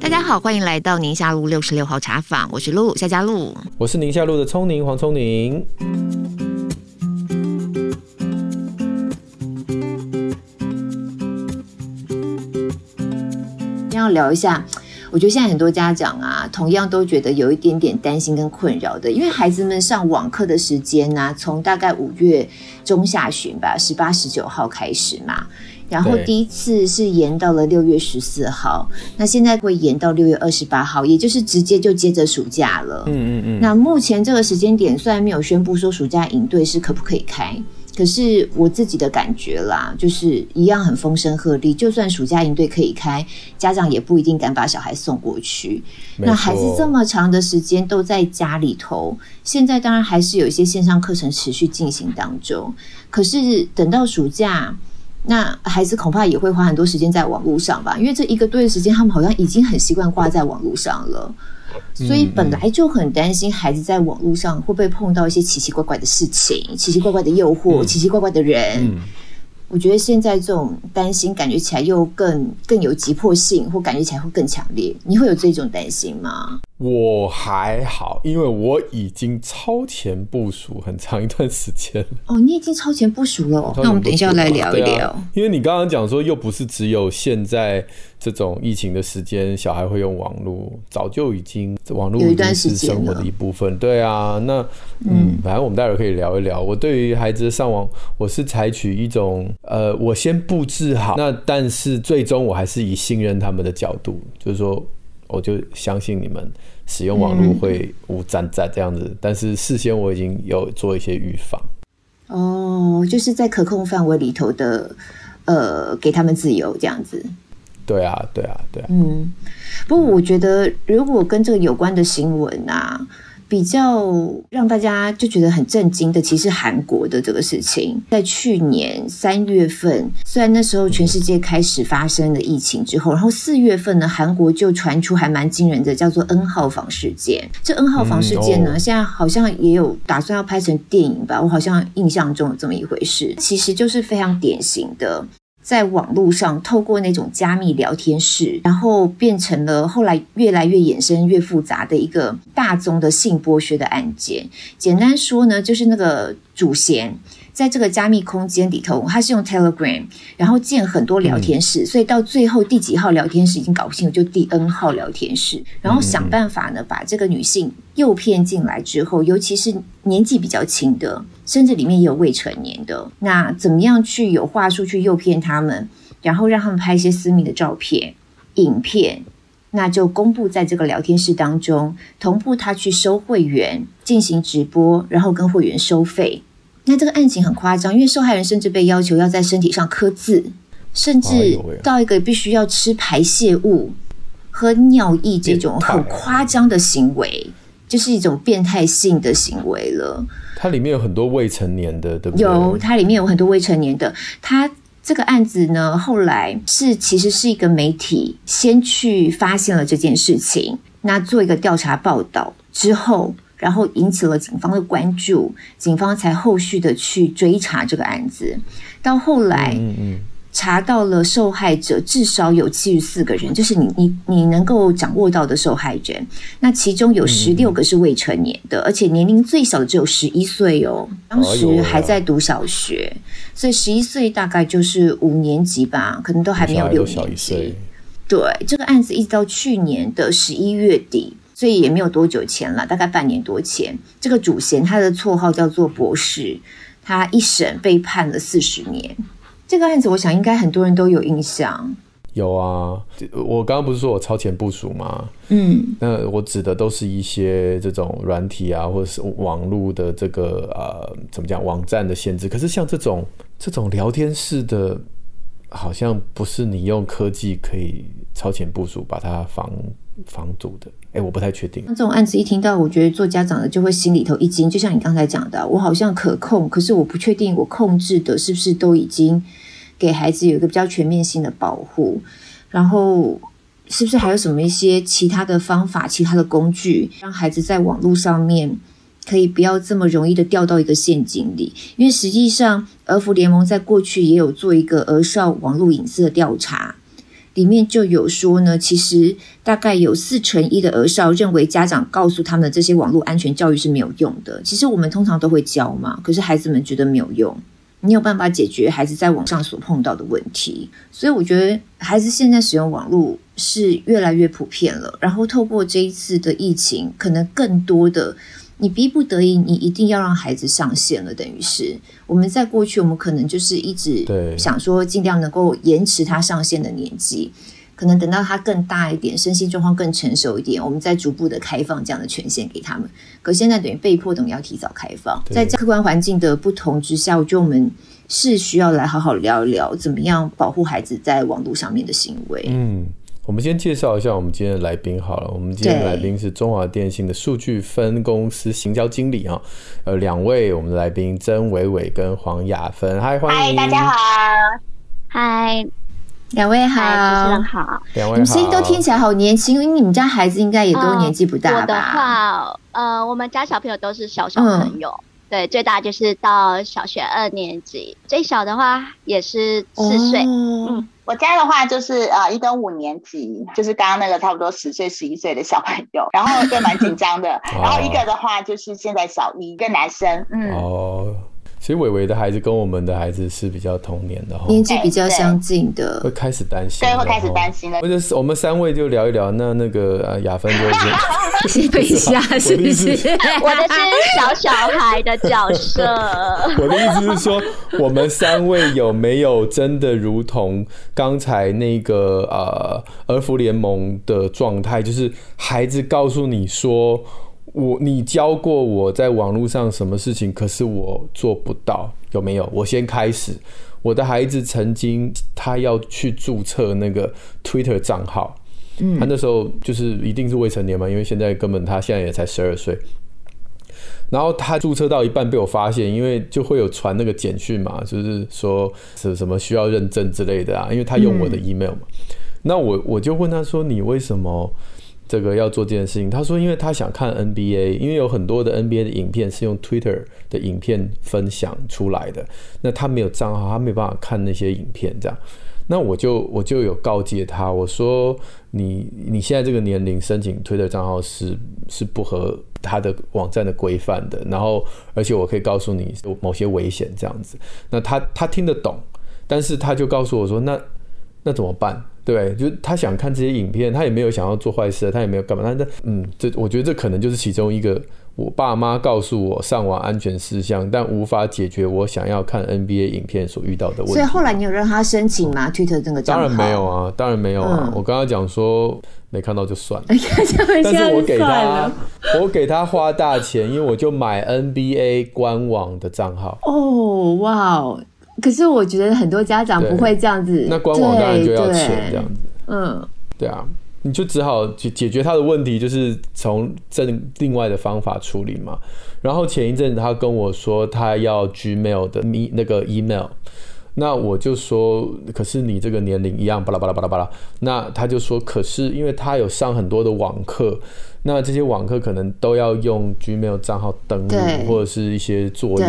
大家好，欢迎来到宁夏路六十六号茶坊，我是陆夏佳露，我是宁夏路的聪宁黄聪宁。要聊一下，我觉得现在很多家长啊，同样都觉得有一点点担心跟困扰的，因为孩子们上网课的时间呢、啊，从大概五月中下旬吧，十八、十九号开始嘛，然后第一次是延到了六月十四号，那现在会延到六月二十八号，也就是直接就接着暑假了。嗯嗯嗯。那目前这个时间点虽然没有宣布说暑假营队是可不可以开。可是我自己的感觉啦，就是一样很风声鹤唳。就算暑假营队可以开，家长也不一定敢把小孩送过去。那孩子这么长的时间都在家里头，现在当然还是有一些线上课程持续进行当中。可是等到暑假，那孩子恐怕也会花很多时间在网络上吧？因为这一个多月时间，他们好像已经很习惯挂在网络上了。所以本来就很担心孩子在网络上会不会碰到一些奇奇怪怪的事情、奇奇怪怪的诱惑、奇奇怪怪的人。我觉得现在这种担心感觉起来又更更有急迫性，或感觉起来会更强烈。你会有这种担心吗？我还好，因为我已经超前部署很长一段时间。哦，你已经超前部署了哦。那我们等一下来聊一聊。啊、因为你刚刚讲说，又不是只有现在这种疫情的时间，小孩会用网络，早就已经网络已经是生活的一部分。对啊，那嗯，反正我们待会可以聊一聊。我对于孩子上网，我是采取一种呃，我先布置好，那但是最终我还是以信任他们的角度，就是说。我就相信你们使用网络会无战战这样子，嗯，但是事先我已经有做一些预防。哦，就是在可控范围里头的，呃，给他们自由这样子。对啊，对啊，对啊。嗯，不过我觉得如果跟这个有关的新闻啊。比较让大家就觉得很震惊的，其实韩国的这个事情，在去年三月份，虽然那时候全世界开始发生了疫情之后，然后四月份呢，韩国就传出还蛮惊人的，叫做 N 号房事件。这 N 号房事件呢，嗯哦、现在好像也有打算要拍成电影吧？我好像印象中有这么一回事，其实就是非常典型的。在网络上透过那种加密聊天室，然后变成了后来越来越衍生越复杂的一个大宗的性剥削的案件。简单说呢，就是那个主嫌。在这个加密空间里头，他是用 Telegram，然后建很多聊天室，嗯，所以到最后第几号聊天室已经搞不清楚，就第 N 号聊天室，然后想办法呢把这个女性诱骗进来之后，尤其是年纪比较轻的，甚至里面也有未成年的，那怎么样去有话术去诱骗他们，然后让他们拍一些私密的照片、影片，那就公布在这个聊天室当中，同步他去收会员进行直播，然后跟会员收费。那这个案情很夸张，因为受害人甚至被要求要在身体上刻字，甚至到一个必须要吃排泄物、喝尿液这种很夸张的行为，就是一种变态性的行为了。它里面有很多未成年的，对不对？有，它里面有很多未成年的。它这个案子呢，后来是其实是一个媒体先去发现了这件事情，那做一个调查报道之后。然后引起了警方的关注，警方才后续的去追查这个案子。到后来，查到了受害者至少有七十四个人，就是你你你能够掌握到的受害人。那其中有十六个是未成年的，而且年龄最小的只有十一岁哦，当时还在读小学，所以十一岁大概就是五年级吧，可能都还没有六年级。对，这个案子一直到去年的十一月底。所以也没有多久前了，大概半年多前，这个主嫌他的绰号叫做博士，他一审被判了四十年。这个案子，我想应该很多人都有印象。有啊，我刚刚不是说我超前部署吗？嗯，那我指的都是一些这种软体啊，或者是网络的这个呃，怎么讲，网站的限制。可是像这种这种聊天式的，好像不是你用科技可以超前部署把它防防堵的。哎，我不太确定。那这种案子一听到，我觉得做家长的就会心里头一惊。就像你刚才讲的，我好像可控，可是我不确定我控制的是不是都已经给孩子有一个比较全面性的保护，然后是不是还有什么一些其他的方法、其他的工具，让孩子在网络上面可以不要这么容易的掉到一个陷阱里。因为实际上，儿福联盟在过去也有做一个儿少网络隐私的调查，里面就有说呢，其实大概有四成一的儿少认为家长告诉他们的这些网络安全教育是没有用的。其实我们通常都会教嘛，可是孩子们觉得没有用。你有办法解决孩子在网上所碰到的问题，所以我觉得孩子现在使用网络是越来越普遍了。然后透过这一次的疫情，可能更多的你逼不得已，你一定要让孩子上线了。等于是我们在过去，我们可能就是一直想说尽量能够延迟他上线的年纪。可能等到他更大一点，身心状况更成熟一点，我们再逐步的开放这样的权限给他们。可现在等于被迫等于要提早开放，在客观环境的不同之下，我觉得我们是需要来好好聊一聊，怎么样保护孩子在网络上面的行为。嗯，我们先介绍一下我们今天的来宾好了。我们今天的来宾是中华电信的数据分公司行销经理啊，呃，两位我们的来宾曾伟伟跟黄雅芬，嗨，欢迎，嗨，大家好，嗨。两位好，主持人好，两位好，你们声音都听起来好。年轻，因为你们家孩子应该也都年纪不大吧？我的话，呃，我们家小朋友都是小小朋友，嗯、对，最大就是到小学二年级，最小的话也是四岁。哦、嗯，我家的话就是呃一跟五年级，就是刚刚那个差不多十岁十一岁的小朋友，然后就蛮紧张的。然后一个的话就是现在小一，一个男生。嗯。哦。其实伟伟的孩子跟我们的孩子是比较同年的，年纪比较相近的，会开始担心，对，会开始担心了。或者是我们三位就聊一聊，那那个雅芬就 是先一下，是不是？我的是小小孩的角色。我的意思是说，我们三位有没有真的如同刚才那个呃儿福联盟的状态，就是孩子告诉你说。我你教过我在网络上什么事情，可是我做不到，有没有？我先开始。我的孩子曾经他要去注册那个 Twitter 账号，嗯，他那时候就是一定是未成年嘛，因为现在根本他现在也才十二岁。然后他注册到一半被我发现，因为就会有传那个简讯嘛，就是说是什么需要认证之类的啊，因为他用我的 email 嘛。嗯，那我我就问他说：“你为什么？”这个要做这件事情，他说，因为他想看 NBA，因为有很多的 NBA 的影片是用 Twitter 的影片分享出来的，那他没有账号，他没办法看那些影片，这样，那我就我就有告诫他，我说你你现在这个年龄申请 Twitter 账号是是不合他的网站的规范的，然后而且我可以告诉你某些危险这样子，那他他听得懂，但是他就告诉我说，那那怎么办？对，就是他想看这些影片，他也没有想要做坏事，他也没有干嘛。但是，嗯，这我觉得这可能就是其中一个我爸妈告诉我上网安全事项，但无法解决我想要看 NBA 影片所遇到的问题。所以后来你有让他申请吗？Twitter 这个？当然没有啊，当然没有啊。嗯、我刚刚讲说没看到就算了，了但是我给他，我给他花大钱，因为我就买 NBA 官网的账号。哦，哇哦！可是我觉得很多家长不会这样子，那官网当然就要钱这样子，嗯，对啊，你就只好解解决他的问题，就是从这另外的方法处理嘛。然后前一阵子他跟我说他要 Gmail 的密那个 email，那我就说，可是你这个年龄一样巴拉巴拉巴拉巴拉，那他就说，可是因为他有上很多的网课。那这些网课可能都要用 Gmail 账号登录，或者是一些作业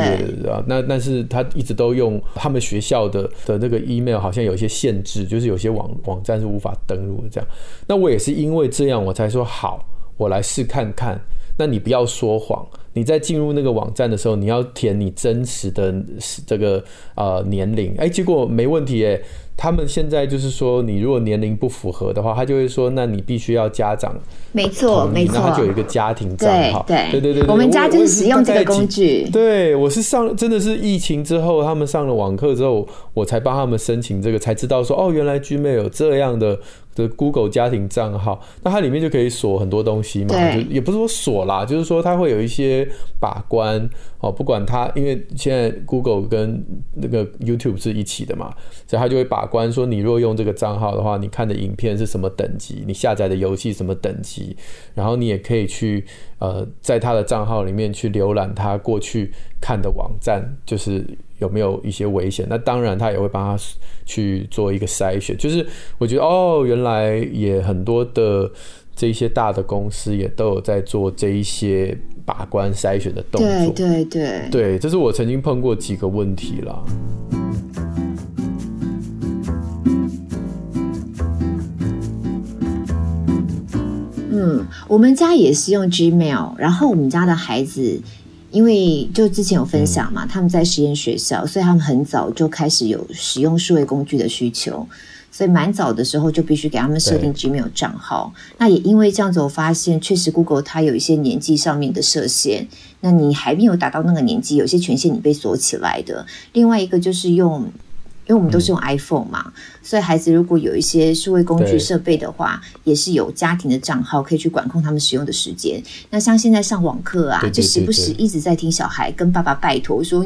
啊。那但是他一直都用他们学校的的那个 email，好像有一些限制，就是有些网网站是无法登录的这样。那我也是因为这样，我才说好，我来试看看。那你不要说谎，你在进入那个网站的时候，你要填你真实的这个呃年龄。哎，结果没问题哎。他们现在就是说，你如果年龄不符合的话，他就会说，那你必须要家长没错，没错，那他就有一个家庭账号，对对对对，我们家就是使用这个工具。对，我是上真的是疫情之后，他们上了网课之后，我才帮他们申请这个，才知道说哦，原来 Gmail 有这样的。的 Google 家庭账号，那它里面就可以锁很多东西嘛，就也不是说锁啦，就是说它会有一些把关哦，不管它，因为现在 Google 跟那个 YouTube 是一起的嘛，所以它就会把关说，你如果用这个账号的话，你看的影片是什么等级，你下载的游戏什么等级，然后你也可以去呃，在他的账号里面去浏览他过去看的网站，就是。有没有一些危险？那当然，他也会帮他去做一个筛选。就是我觉得，哦，原来也很多的这一些大的公司也都有在做这一些把关筛选的动作。对对对，对，这是我曾经碰过几个问题啦。嗯，我们家也是用 Gmail，然后我们家的孩子，因为就之前有分享嘛，嗯、他们在实验学校，所以他们很早就开始有使用数位工具的需求，所以蛮早的时候就必须给他们设定 Gmail 账号。那也因为这样子，我发现确实 Google 它有一些年纪上面的设限，那你还没有达到那个年纪，有些权限你被锁起来的。另外一个就是用。因为我们都是用 iPhone 嘛，嗯、所以孩子如果有一些数位工具设备的话，也是有家庭的账号可以去管控他们使用的时间。那像现在上网课啊，对对对对就时不时一直在听小孩跟爸爸拜托说：“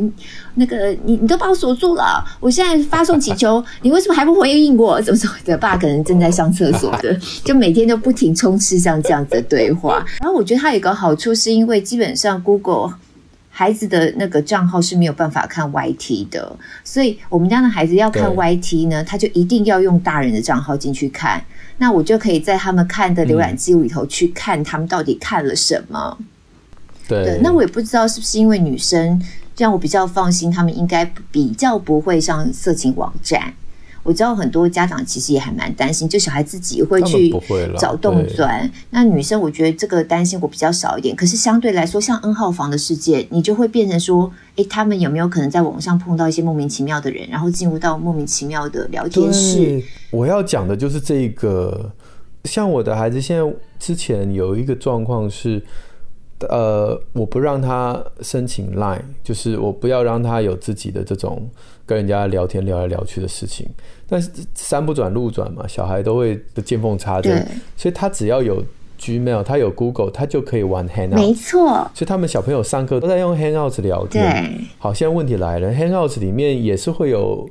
那个你你都把我锁住了，我现在发送祈求，你为什么还不回应我？怎么怎么的？”爸可能正在上厕所的，就每天都不停充斥像这样子的对话。然后我觉得它有一个好处，是因为基本上 Google。孩子的那个账号是没有办法看 YT 的，所以我们家的孩子要看 YT 呢，他就一定要用大人的账号进去看。那我就可以在他们看的浏览记录里头去看他们到底看了什么。对，对，那我也不知道是不是因为女生让我比较放心，他们应该比较不会上色情网站。我知道很多家长其实也还蛮担心，就小孩自己会去找洞钻。那女生我觉得这个担心我比较少一点。可是相对来说，像 N 号房的世界，你就会变成说，诶，他们有没有可能在网上碰到一些莫名其妙的人，然后进入到莫名其妙的聊天室？我要讲的就是这个。像我的孩子现在之前有一个状况是，呃，我不让他申请 Line，就是我不要让他有自己的这种。跟人家聊天聊来聊去的事情，但是山不转路转嘛，小孩都会的见缝插针，所以他只要有 Gmail，他有 Google，他就可以玩 Hangout。没错，所以他们小朋友上课都在用 Hangout 聊天。对，好，现在问题来了，Hangout 里面也是会有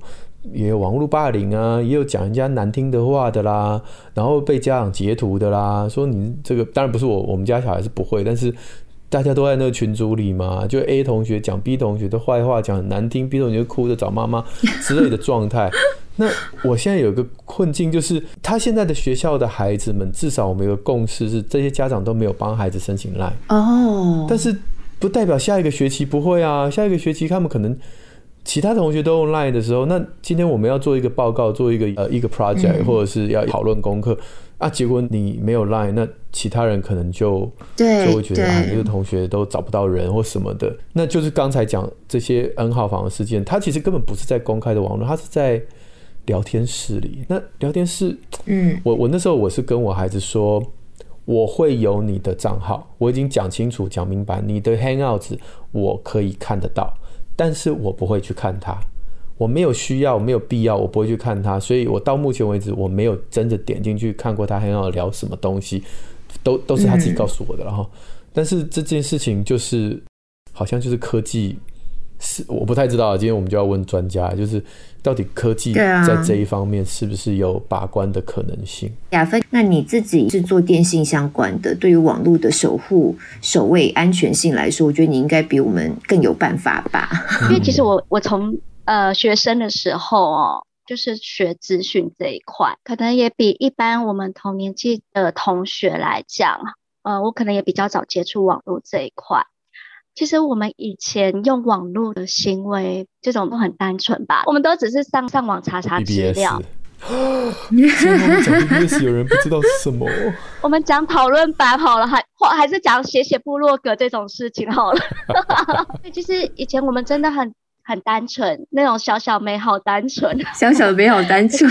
也有网络霸凌啊，也有讲人家难听的话的啦，然后被家长截图的啦，说你这个当然不是我，我们家小孩是不会，但是。大家都在那个群组里嘛，就 A 同学讲 B 同学的坏话，讲很难听，B 同学哭着找妈妈之类的状态。那我现在有个困境，就是他现在的学校的孩子们，至少我们有个共识是，这些家长都没有帮孩子申请 Line 哦。但是不代表下一个学期不会啊，下一个学期他们可能其他同学都用 Line 的时候，那今天我们要做一个报告，做一个呃一个 project，或者是要讨论功课。啊，结果你没有 Line，那其他人可能就对就会觉得啊，这个同学都找不到人或什么的。那就是刚才讲这些 N 号房的事件，他其实根本不是在公开的网络，他是在聊天室里。那聊天室，嗯，我我那时候我是跟我孩子说，我会有你的账号，我已经讲清楚讲明白，你的 Hangouts 我可以看得到，但是我不会去看它。我没有需要，没有必要，我不会去看他，所以我到目前为止我没有真的点进去看过他还要聊什么东西，都都是他自己告诉我的。然后，嗯，但是这件事情就是好像就是科技是我不太知道，今天我们就要问专家，就是到底科技在这一方面是不是有把关的可能性？雅芬，那你自己是做电信相关的，对于网络的守护、守卫安全性来说，我觉得你应该比我们更有办法吧？因为其实我我从呃，学生的时候哦，就是学资讯这一块，可能也比一般我们同年纪的同学来讲，呃，我可能也比较早接触网络这一块。其实我们以前用网络的行为，这种都很单纯吧，我们都只是上上网查查资料。BBS 有人不知道是什么？我们讲讨论版好了，还或还是讲写写部落格这种事情好了。其实以前我们真的很。很单纯，那种小小美好单纯，小小的美好单纯，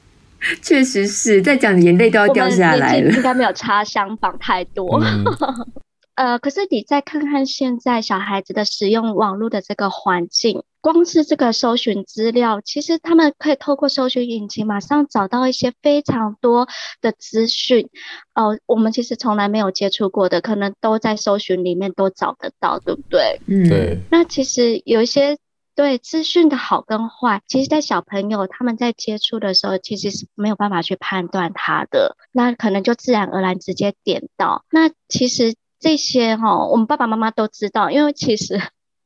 确实是在讲眼泪都要掉下来了。应该没有差相仿太多。嗯、呃，可是你再看看现在小孩子的使用网络的这个环境，光是这个搜寻资料，其实他们可以透过搜寻引擎马上找到一些非常多的资讯。哦、呃，我们其实从来没有接触过的，可能都在搜寻里面都找得到，对不对？嗯，对。那其实有一些。对资讯的好跟坏，其实，在小朋友他们在接触的时候，其实是没有办法去判断他的，那可能就自然而然直接点到。那其实这些哈、哦，我们爸爸妈妈都知道，因为其实，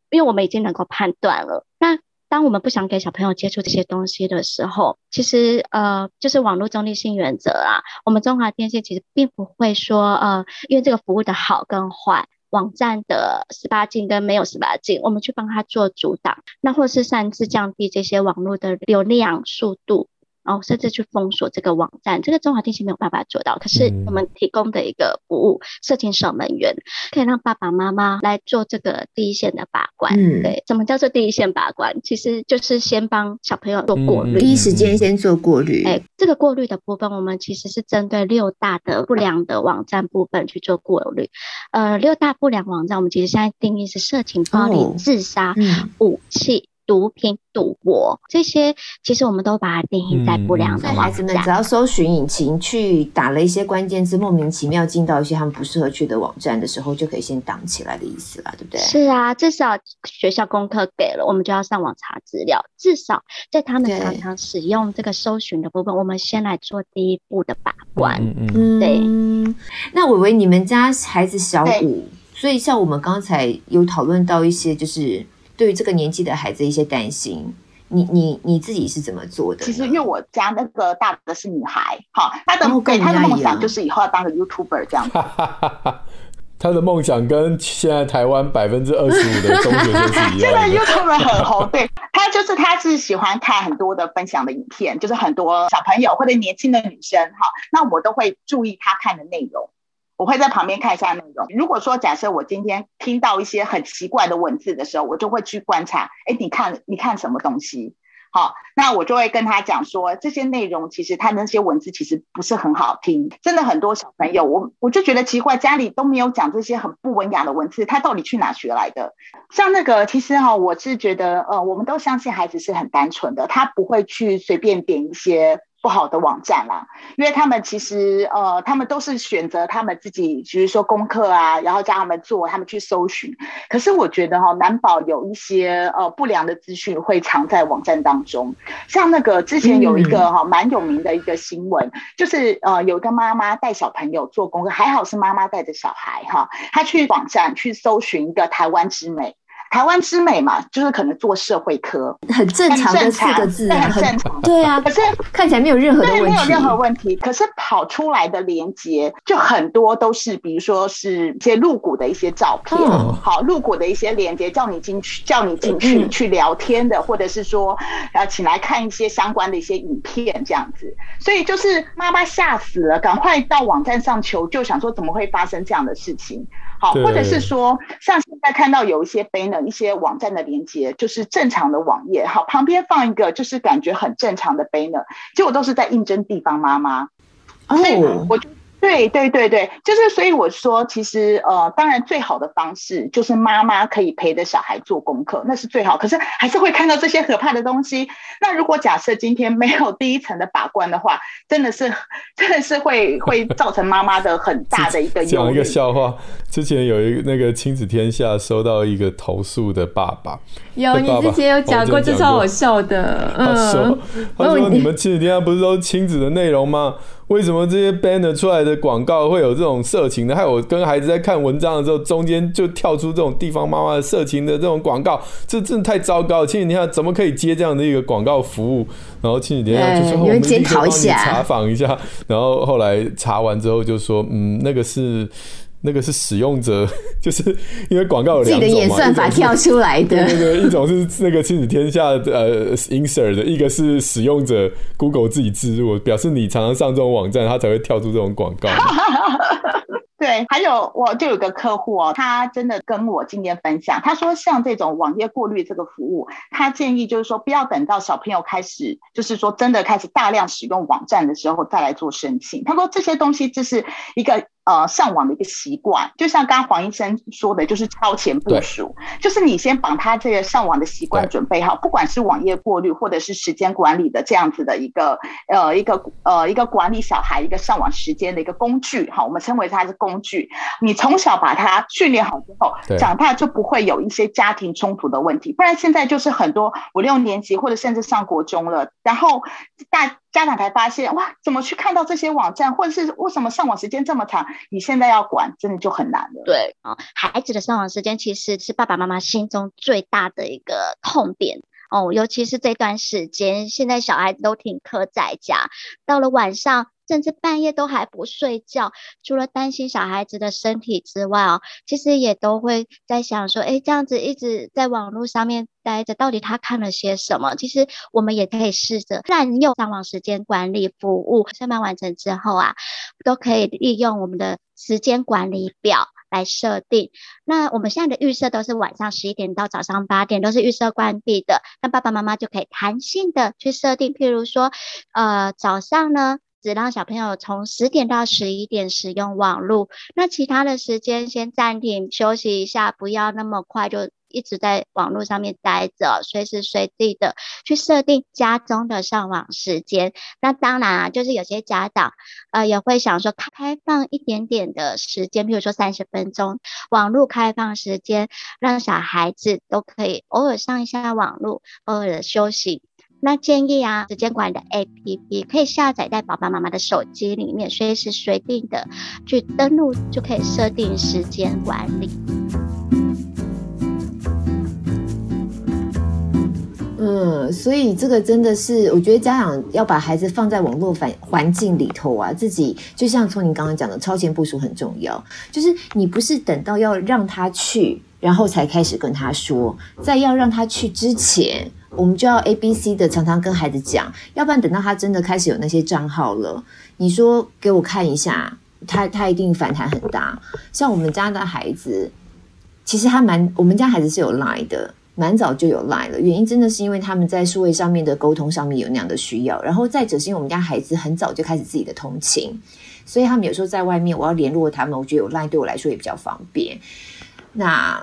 因为我们已经能够判断了。那当我们不想给小朋友接触这些东西的时候，其实呃，就是网络中立性原则啊。我们中华电信其实并不会说呃，因为这个服务的好跟坏，网站的十八禁跟没有十八禁，我们去帮他做阻挡，那或是擅自降低这些网络的流量速度。然后甚至去封锁这个网站，这个中华电信没有办法做到。可是我们提供的一个服务，色情守门员可以让爸爸妈妈来做这个第一线的把关。嗯，对，什么叫做第一线把关？其实就是先帮小朋友做过滤，第一时间先做过滤。哎，这个过滤的部分，我们其实是针对六大的不良的网站部分去做过滤。呃，六大不良网站，我们其实现在定义是色情、暴力、哦、自杀、嗯、武器。毒品、赌博这些，其实我们都把它定义在不良的网。嗯、孩子们只要搜寻引擎去打了一些关键字，莫名其妙进到一些他们不适合去的网站的时候，就可以先挡起来的意思了，对不对？是啊，至少学校功课给了，我们就要上网查资料。至少在他们常常使用这个搜寻的部分，我们先来做第一步的把关。嗯嗯，对。那伟伟，你们家孩子小五，所以像我们刚才有讨论到一些，就是。对于这个年纪的孩子一些担心，你你你自己是怎么做的？其实因为我家那个大的是女孩，好，她的对她的梦想就是以后要当个 YouTuber 这样子。她的梦想跟现在台湾百分之二十五的中学生是一样的。现在 YouTuber 很红，对，她就是她是喜欢看很多的分享的影片，就是很多小朋友或者年轻的女生，哈，那我都会注意她看的内容。我会在旁边看一下内容。如果说假设我今天听到一些很奇怪的文字的时候，我就会去观察。哎，你看，你看什么东西？好，那我就会跟他讲说，这些内容其实他那些文字其实不是很好听。真的很多小朋友，我我就觉得奇怪，家里都没有讲这些很不文雅的文字，他到底去哪学来的？像那个，其实哈，我是觉得，呃，我们都相信孩子是很单纯的，他不会去随便点一些。不好的网站啦，因为他们其实呃，他们都是选择他们自己，比如说功课啊，然后叫他们做，他们去搜寻。可是我觉得哈、哦，难保有一些呃不良的资讯会藏在网站当中。像那个之前有一个哈、哦、蛮有名的一个新闻，就是呃有一个妈妈带小朋友做功课，还好是妈妈带着小孩哈，她去网站去搜寻一个台湾之美。台湾之美嘛，就是可能做社会科，很正常的四个字，很正常。对啊，可是看起来没有任何的问题，没有任何问题。可是跑出来的连接就很多都是，比如说是一些露骨的一些照片，哦、好露骨的一些连接，叫你进去，叫你进去、嗯、去聊天的，或者是说，呃，请来看一些相关的一些影片这样子。所以就是妈妈吓死了，赶快到网站上求救，想说怎么会发生这样的事情。好，或者是说，像现在看到有一些 banner，一些网站的连接，就是正常的网页，好，旁边放一个就是感觉很正常的 banner，结果都是在应征地方妈妈。所以，我。对对对对，就是所以我说，其实呃，当然最好的方式就是妈妈可以陪着小孩做功课，那是最好。可是还是会看到这些可怕的东西。那如果假设今天没有第一层的把关的话，真的是真的是会会造成妈妈的很 大的一个。讲一个笑话，之前有一个那个亲子天下收到一个投诉的爸爸，有你之前有讲过，这超好笑的。嗯，他说他说你们亲子天下不是都是亲子的内容吗？为什么这些 banner 出来的广告会有这种色情的？还有我跟孩子在看文章的时候，中间就跳出这种地方妈妈的色情的这种广告，这真的太糟糕了！亲子天下怎么可以接这样的一个广告服务？然后亲子天下就说：“我们检讨一下，查访一下。”然后后来查完之后就说：“嗯，那个是。”那个是使用者，就是因为广告有两种嘛，自己的演算法跳出来的。那个一种是那个亲子天下呃 insert 的，一个是使用者 Google 自己置入，表示你常常上这种网站，它才会跳出这种广告。对，还有我就有个客户哦，他真的跟我今天分享，他说像这种网页过滤这个服务，他建议就是说不要等到小朋友开始，就是说真的开始大量使用网站的时候再来做申请。他说这些东西就是一个。呃，上网的一个习惯，就像刚刚黄医生说的，就是超前部署，就是你先把他这个上网的习惯准备好，不管是网页过滤或者是时间管理的这样子的一个呃一个呃一个管理小孩一个上网时间的一个工具，哈，我们称为它是工具。你从小把它训练好之后，长大就不会有一些家庭冲突的问题。不然现在就是很多五六年级或者甚至上国中了，然后大。家长才发现哇，怎么去看到这些网站，或者是为什么上网时间这么长？你现在要管，真的就很难了。对啊，孩子的上网时间其实是爸爸妈妈心中最大的一个痛点哦，尤其是这段时间，现在小孩子都停课在家，到了晚上。甚至半夜都还不睡觉，除了担心小孩子的身体之外哦，其实也都会在想说，哎，这样子一直在网络上面待着，到底他看了些什么？其实我们也可以试着滥用上网时间管理服务。上班完成之后啊，都可以利用我们的时间管理表来设定。那我们现在的预设都是晚上十一点到早上八点，都是预设关闭的。那爸爸妈妈就可以弹性的去设定，譬如说，呃，早上呢，只让小朋友从十点到十一点使用网络，那其他的时间先暂停休息一下，不要那么快就一直在网络上面待着，随时随地的去设定家中的上网时间。那当然啊，就是有些家长呃也会想说开开放一点点的时间，比如说三十分钟网络开放时间，让小孩子都可以偶尔上一下网络，偶尔的休息。那建议啊，时间管理的 APP 可以下载在爸爸妈妈的手机里面，随时随地的去登录，就可以设定时间管理。嗯，所以这个真的是，我觉得家长要把孩子放在网络环环境里头啊，自己就像从你刚刚讲的，超前部署很重要。就是你不是等到要让他去，然后才开始跟他说，在要让他去之前。我们就要 A、B、C 的常常跟孩子讲，要不然等到他真的开始有那些账号了，你说给我看一下，他他一定反弹很大。像我们家的孩子，其实他蛮，我们家孩子是有 Line 的，蛮早就有 Line 了。原因真的是因为他们在数位上面的沟通上面有那样的需要，然后再者是因为我们家孩子很早就开始自己的通勤，所以他们有时候在外面，我要联络他们，我觉得有 Line 对我来说也比较方便。那。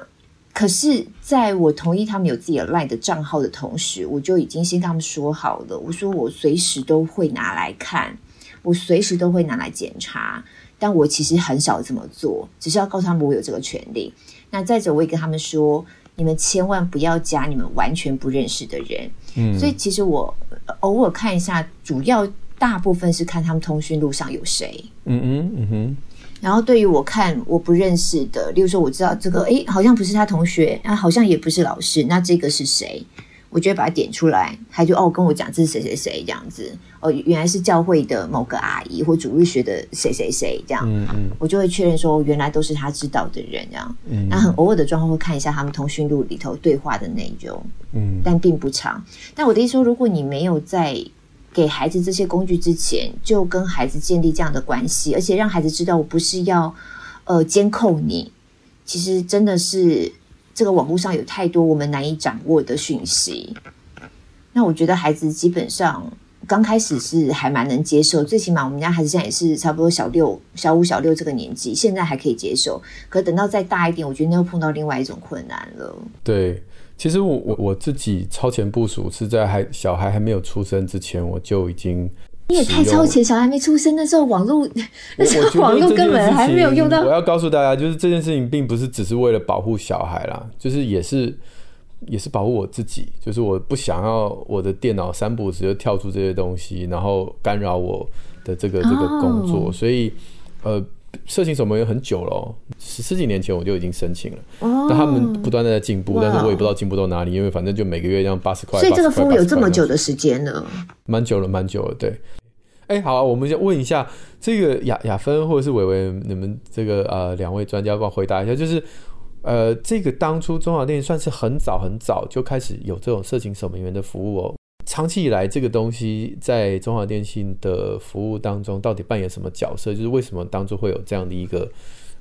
可是，在我同意他们有自己的 LINE 的账号的同时，我就已经先跟他们说好了。我说我随时都会拿来看，我随时都会拿来检查。但我其实很少这么做，只是要告诉他们我有这个权利。那再者，我也跟他们说，你们千万不要加你们完全不认识的人。嗯，所以其实我偶尔看一下，主要大部分是看他们通讯录上有谁。嗯嗯嗯哼。然后对于我看我不认识的，例如说我知道这个，诶，好像不是他同学，啊，好像也不是老师，那这个是谁？我就会把它点出来，他就哦跟我讲这是谁谁谁这样子，哦原来是教会的某个阿姨或主日学的谁谁谁这样，嗯嗯，我就会确认说原来都是他知道的人这样，嗯，那很偶尔的状况会看一下他们通讯录里头对话的内容，嗯，但并不长。但我的意思说，如果你没有在给孩子这些工具之前，就跟孩子建立这样的关系，而且让孩子知道我不是要呃监控你。其实真的是这个网络上有太多我们难以掌握的讯息。那我觉得孩子基本上刚开始是还蛮能接受，最起码我们家孩子现在也是差不多小六、小五、小六这个年纪，现在还可以接受。可等到再大一点，我觉得那又碰到另外一种困难了。对。其实我我我自己超前部署是在还小孩还没有出生之前，我就已经。你也太超前，小孩没出生的时候，网络那时候网络根本还没有用到。我要告诉大家，就是这件事情并不是只是为了保护小孩啦，就是也是也是保护我自己，就是我不想要我的电脑三不五时就跳出这些东西，然后干扰我的这个这个工作，哦、所以呃。色情守门员很久了，喔，十十几年前我就已经申请了。哦，但他们不断的在进步，但是我也不知道进步到哪里，因为反正就每个月这样八十块。所以这个服务有这么久的时间呢，蛮久了，蛮久了。对，哎，欸，好，啊，我们先问一下这个雅雅芬或者是伟伟，你们这个呃两位专家帮我回答一下，就是呃这个当初中华电影算是很早很早就开始有这种色情守门员的服务哦。长期以来，这个东西在中华电信的服务当中到底扮演什么角色？就是为什么当初会有这样的一个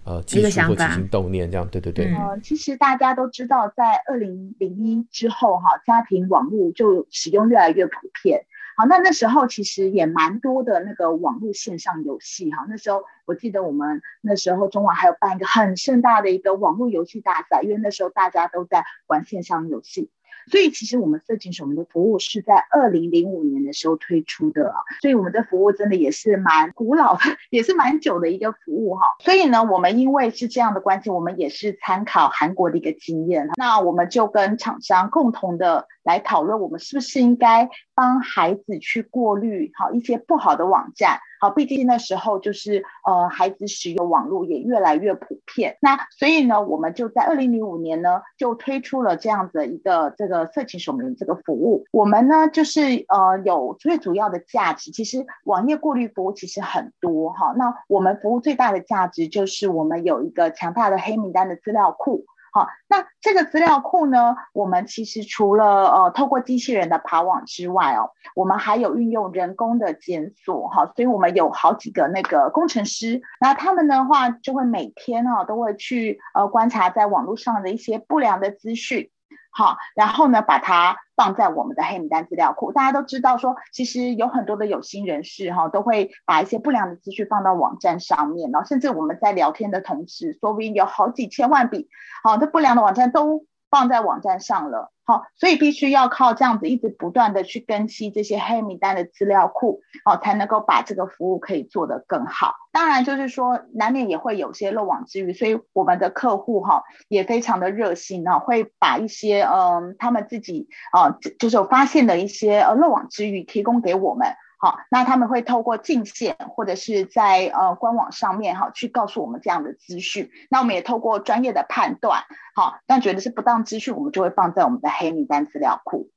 呃技术或起心动念？这样对对对。呃，其实大家都知道，在二零零一之后，哈，家庭网络就使用越来越普遍。好，那那时候其实也蛮多的那个网络线上游戏。哈，那时候我记得我们那时候中华还有办一个很盛大的一个网络游戏大赛，因为那时候大家都在玩线上游戏。所以其实我们色情守门的服务是在二零零五年的时候推出的啊，所以我们的服务真的也是蛮古老，也是蛮久的一个服务哈。所以呢，我们因为是这样的关系，我们也是参考韩国的一个经验，那我们就跟厂商共同的来讨论，我们是不是应该帮孩子去过滤好一些不好的网站，好，毕竟那时候就是呃，孩子使用网络也越来越普遍。那所以呢，我们就在二零零五年呢，就推出了这样子一个这个色情守门员这个服务。我们呢，就是呃，有最主要的价值，其实网页过滤服务其实很多哈。那我们服务最大的价值就是我们有一个强大的黑名单的资料库。好，那这个资料库呢，我们其实除了呃透过机器人的爬网之外哦，我们还有运用人工的检索哈，所以我们有好几个那个工程师，那他们的话就会每天啊都会去呃观察在网络上的一些不良的资讯。好，然后呢，把它放在我们的黑名单资料库。大家都知道说，其实有很多的有心人士哈，都会把一些不良的资讯放到网站上面，然后甚至我们在聊天的同时，说不定有好几千万笔，好，的不良的网站都放在网站上了。好，所以必须要靠这样子一直不断的去更新这些黑名单的资料库，好，才能够把这个服务可以做得更好。当然，就是说难免也会有些漏网之鱼，所以我们的客户哈也非常的热心啊，会把一些嗯他们自己啊就是发现的一些呃漏网之鱼提供给我们。好，那他们会透过进线或者是在呃官网上面哈，去告诉我们这样的资讯。那我们也透过专业的判断，好，但觉得是不当资讯，我们就会放在我们的黑名单资料库。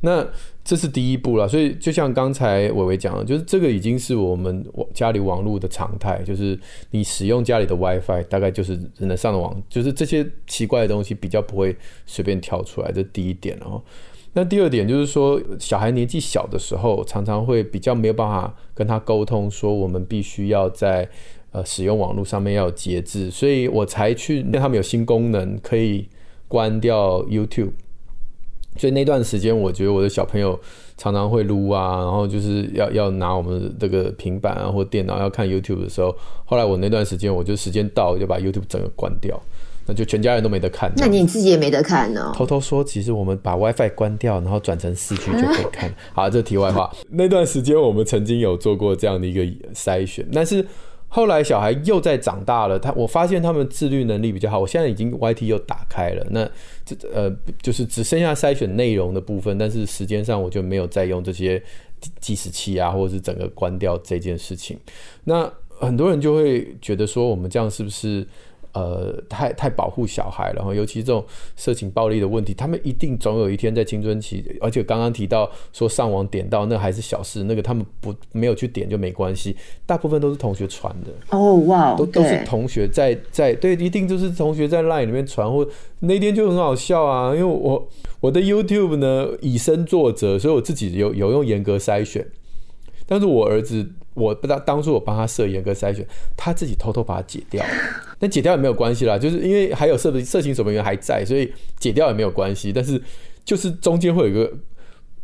那这是第一步了，所以就像刚才伟伟讲的，就是这个已经是我们家里网络的常态，就是你使用家里的 WiFi，大概就是只能上网，就是这些奇怪的东西比较不会随便跳出来，这第一点哦。那第二点就是说，小孩年纪小的时候，常常会比较没有办法跟他沟通，说我们必须要在呃使用网络上面要有节制，所以我才去，因为他们有新功能可以关掉 YouTube，所以那段时间我觉得我的小朋友常常会撸啊，然后就是要要拿我们这个平板啊或电脑要看 YouTube 的时候，后来我那段时间我就时间到就把 YouTube 整个关掉。那就全家人都没得看，那你自己也没得看呢？偷偷说，其实我们把 WiFi 关掉，然后转成四 G 就可以看。好，这题外话。那段时间我们曾经有做过这样的一个筛选，但是后来小孩又在长大了，他我发现他们自律能力比较好。我现在已经 YT 又打开了，那这呃就是只剩下筛选内容的部分，但是时间上我就没有再用这些计时器啊，或者是整个关掉这件事情。那很多人就会觉得说，我们这样是不是？呃，太太保护小孩了，然后尤其这种色情暴力的问题，他们一定总有一天在青春期，而且刚刚提到说上网点到那还是小事，那个他们不没有去点就没关系，大部分都是同学传的。哦，哇，都都是同学在在对，一定就是同学在 LINE 里面传，或那天就很好笑啊，因为我我的 YouTube 呢以身作则，所以我自己有有用严格筛选，但是我儿子。我不知道当初我帮他设严格筛选，他自己偷偷把它解掉，但解掉也没有关系啦，就是因为还有色色情守门员还在，所以解掉也没有关系。但是就是中间会有一个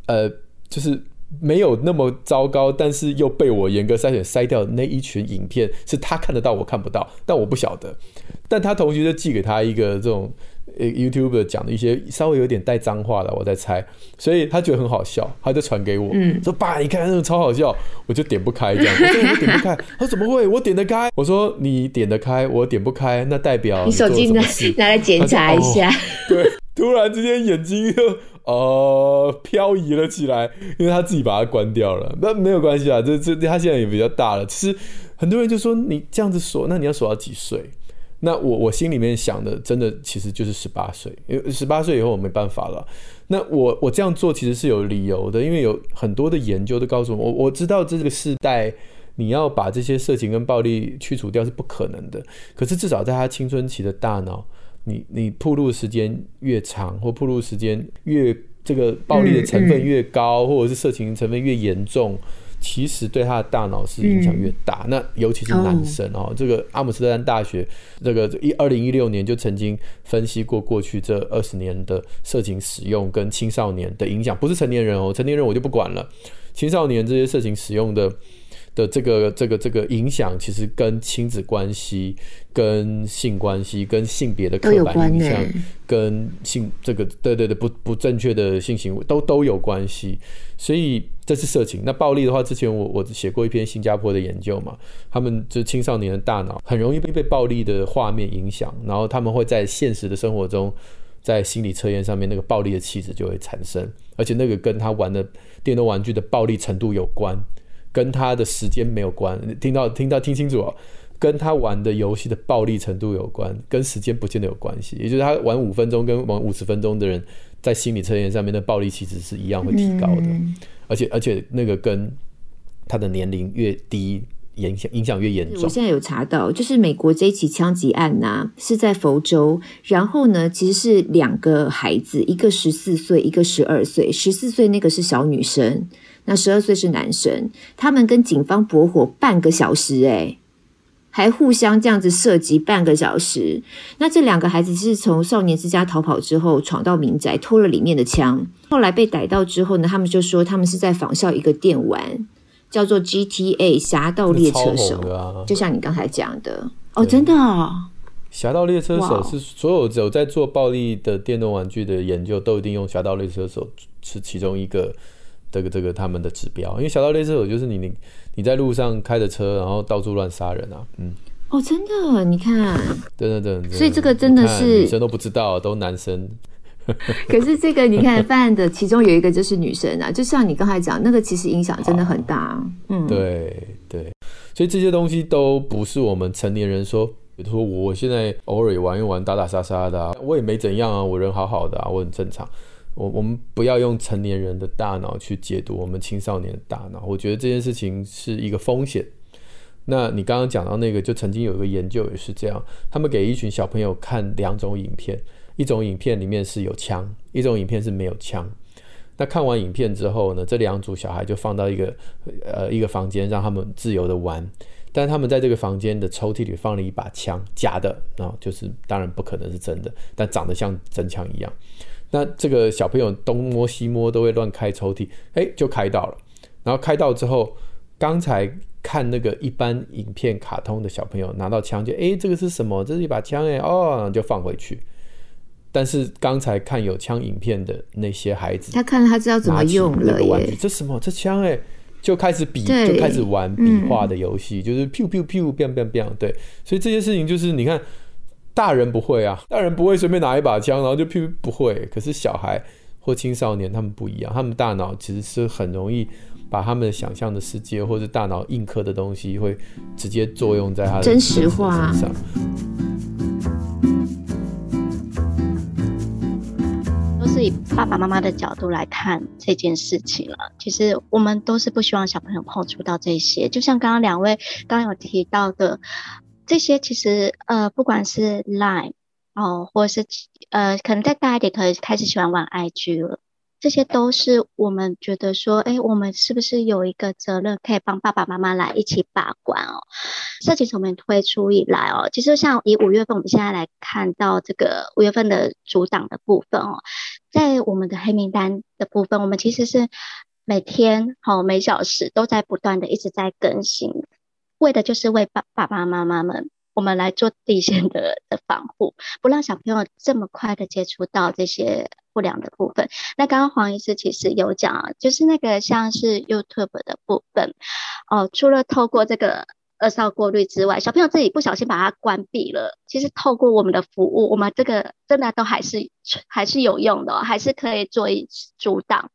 呃，就是没有那么糟糕，但是又被我严格筛选筛掉的那一群影片，是他看得到我看不到，但我不晓得，但他同学就寄给他一个这种。YouTube 讲的一些稍微有点带脏话的，我在猜，所以他觉得很好笑，他就传给我，嗯、说爸，你看那个超好笑，我就点不开这样，我说我点不开，他说怎么会？我点得开，我说你点得开，我点不开，那代表你，你手机拿拿来检查一下，哦，对，突然之间眼睛就呃漂移了起来，因为他自己把它关掉了，那没有关系啊，这这他现在也比较大了，其实很多人就说你这样子锁，那你要锁到几岁？那我我心里面想的，真的其实就是十八岁，因为十八岁以后我没办法了。那我我这样做其实是有理由的，因为有很多的研究都告诉我，我我知道这个世代你要把这些色情跟暴力去除掉是不可能的。可是至少在他青春期的大脑，你你铺路时间越长，或铺路时间越这个暴力的成分越高，或者是色情成分越严重。其实对他的大脑是影响越大，嗯，那尤其是男生哦，哦。这个阿姆斯特丹大学这个一二零一六年就曾经分析过过去这二十年的色情使用跟青少年的影响，不是成年人哦，成年人我就不管了，青少年这些色情使用的。的这个这个这个影响，其实跟亲子关系、跟性关系、跟性别的刻板印象、跟性这个对对对不不正确的性行为都都有关系。所以这是色情。那暴力的话，之前我我写过一篇新加坡的研究嘛，他们就青少年的大脑很容易被被暴力的画面影响，然后他们会在现实的生活中，在心理测验上面那个暴力的气质就会产生，而且那个跟他玩的电动玩具的暴力程度有关。跟他的时间没有关。听到听到听清楚哦，跟他玩的游戏的暴力程度有关，跟时间不见得有关系。也就是他玩五分钟跟玩五十分钟的人，在心理测验上面的暴力其实是一样会提高的，嗯、而且而且那个跟他的年龄越低。影响影响越严重。我现在有查到，就是美国这一起枪击案呐、啊，是在佛州。然后呢，其实是两个孩子，一个十四岁，一个十二岁。十四岁那个是小女生，那十二岁是男生。他们跟警方搏火半个小时，哎，还互相这样子射击半个小时。那这两个孩子是从少年之家逃跑之后，闯到民宅偷了里面的枪。后来被逮到之后呢，他们就说他们是在仿效一个电玩。叫做 GTA 侠盗猎车手，啊、就像你刚才讲的哦，真的哦。侠盗猎车手是所有有在做暴力的电动玩具的研究，都一定用侠盗猎车手是其中一个这个这个他们的指标，因为小盗猎车手就是你你你在路上开着车，然后到处乱杀人啊，嗯。哦，真的，你看，对对对，所以这个真的是女生都不知道，都男生。可是这个你看犯案的其中有一个就是女生啊，就像你刚才讲那个，其实影响真的很大。嗯，对对，所以这些东西都不是我们成年人说，比如说我现在偶尔也玩一玩打打杀杀的啊，我也没怎样啊，我人好好的啊，我很正常。我我们不要用成年人的大脑去解读我们青少年的大脑，我觉得这件事情是一个风险。那你刚刚讲到那个，就曾经有一个研究也是这样，他们给一群小朋友看两种影片。一种影片里面是有枪，一种影片是没有枪。那看完影片之后呢，这两组小孩就放到一个呃一个房间，让他们自由的玩。但他们在这个房间的抽屉里放了一把枪，假的啊、就是当然不可能是真的，但长得像真枪一样。那这个小朋友东摸西摸都会乱开抽屉，哎，就开到了。然后开到之后，刚才看那个一般影片卡通的小朋友拿到枪就哎，这个是什么？这是一把枪哎，哦，就放回去。但是刚才看有枪影片的那些孩子，他看了他知道怎么用了耶。这什么？这枪哎，就开始比，就开始玩比划的游戏，嗯、就是 pew pew pew biang biang biang。对，所以这些事情就是你看，大人不会啊，大人不会随便拿一把枪，然后就 pew 不会。可是小孩或青少年他们不一样，他们大脑其实是很容易把他们想象的世界或者大脑印刻的东西，会直接作用在他的真实化身上。是以爸爸妈妈的角度来看这件事情了。其实我们都是不希望小朋友碰触到这些。就像刚刚两位刚刚有提到的，这些其实呃，不管是 Line 哦，或是呃，可能再大一点，可以开始喜欢玩 IG 了。这些都是我们觉得说，哎，我们是不是有一个责任，可以帮爸爸妈妈来一起把关哦？色情守门推出以来哦，其实像以五月份，我们现在来看到这个五月份的主档的部分哦，在我们的黑名单的部分，我们其实是每天好、每小时都在不断的一直在更新，为的就是为爸爸爸妈妈们。我们来做底线的的防护，不让小朋友这么快的接触到这些不良的部分。那刚刚黄医师其实有讲，就是那个像是 YouTube 的部分，哦，除了透过这个二少过滤之外，小朋友自己不小心把它关闭了，其实透过我们的服务，我们这个真的都还是还是有用的，还是可以做一阻挡。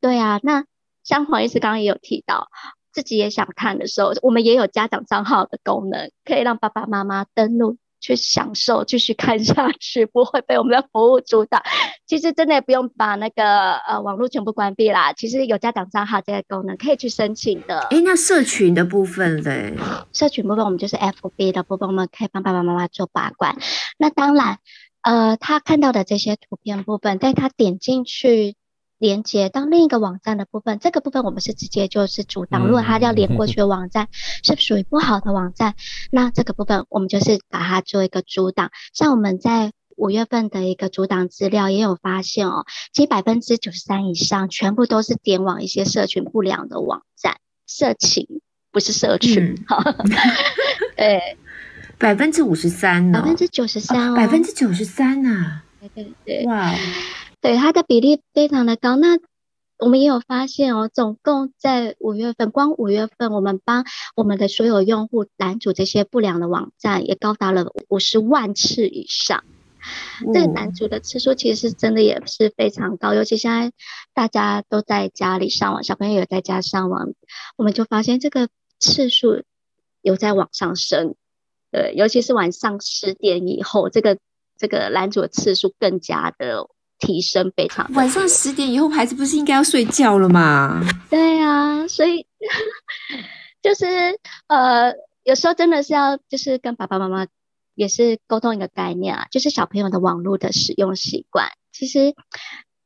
对啊，那像黄医师刚刚也有提到。自己也想看的时候，我们也有家长账号的功能，可以让爸爸妈妈登录去享受，继续看下去，不会被我们的服务主导。其实真的不用把那个呃网络全部关闭啦，其实有家长账号这个功能可以去申请的。诶，那社群的部分嘞？社群部分我们就是 FB 的部分，我们可以帮爸爸妈妈做把关。那当然，呃，他看到的这些图片部分，在他点进去。连接到另一个网站的部分，这个部分我们是直接就是阻挡。如果它要连过去的网站是属于不好的网站，那这个部分我们就是把它做一个阻挡。像我们在五月份的一个阻挡资料也有发现哦，其实百分之九十三以上全部都是点往一些社群不良的网站，社情不是社群，哈、嗯，对，百分之五十三呢，百分之九十三，百分之九十三呐，对对对，哇。对，它的比例非常的高。那我们也有发现哦，总共在五月份，光五月份，我们帮我们的所有用户拦阻这些不良的网站，也高达了五十万次以上。嗯、这个男主的次数其实真的也是非常高，尤其现在大家都在家里上网，小朋友也在家上网，我们就发现这个次数有在往上升。对，尤其是晚上十点以后，这个这个男主的次数更加的提升，非常。晚上十点以后，孩子不是应该要睡觉了吗？对啊，所以 就是呃，有时候真的是要就是跟爸爸妈妈也是沟通一个概念啊，就是小朋友的网络的使用习惯。其实，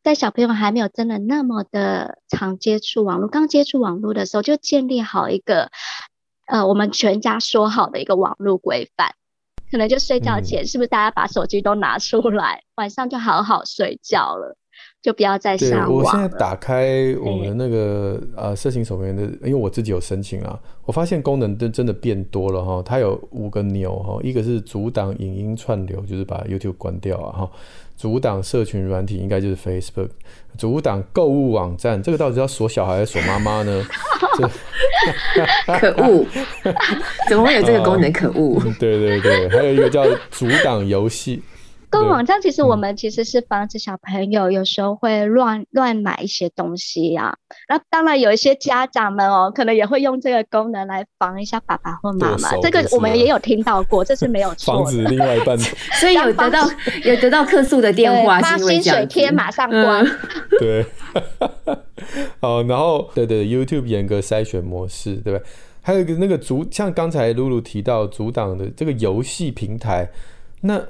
在小朋友还没有真的那么的常接触网络，刚接触网络的时候，就建立好一个。呃，我们全家说好的一个网络规范，可能就睡觉前，是不是大家把手机都拿出来，嗯、晚上就好好睡觉了，就不要再上网了。我现在打开我们的那个呃色情守门员的，因为我自己有申请啊，我发现功能都真的变多了哈，它有五个钮哈，一个是阻挡影音串流，就是把 YouTube 关掉啊哈。阻挡社群软体应该就是 Facebook，阻挡购物网站，这个到底要锁小孩还是锁妈妈呢？可恶，怎么会有这个功能？可恶、嗯！对对对，还有一个叫阻挡游戏。购物网站其实我们其实是防止小朋友有时候会乱乱买一些东西呀、啊。那当然有一些家长们哦，可能也会用这个功能来防一下爸爸或妈妈。这个我们也有听到过，这是没有 错的。防止另外一半，所以有得到有得到客诉的电话，发薪水贴马上关。嗯、对，好，然后对对，YouTube 严格筛选模式，对吧？还有一个那个阻，像刚才露露提到阻挡的这个游戏平台，那。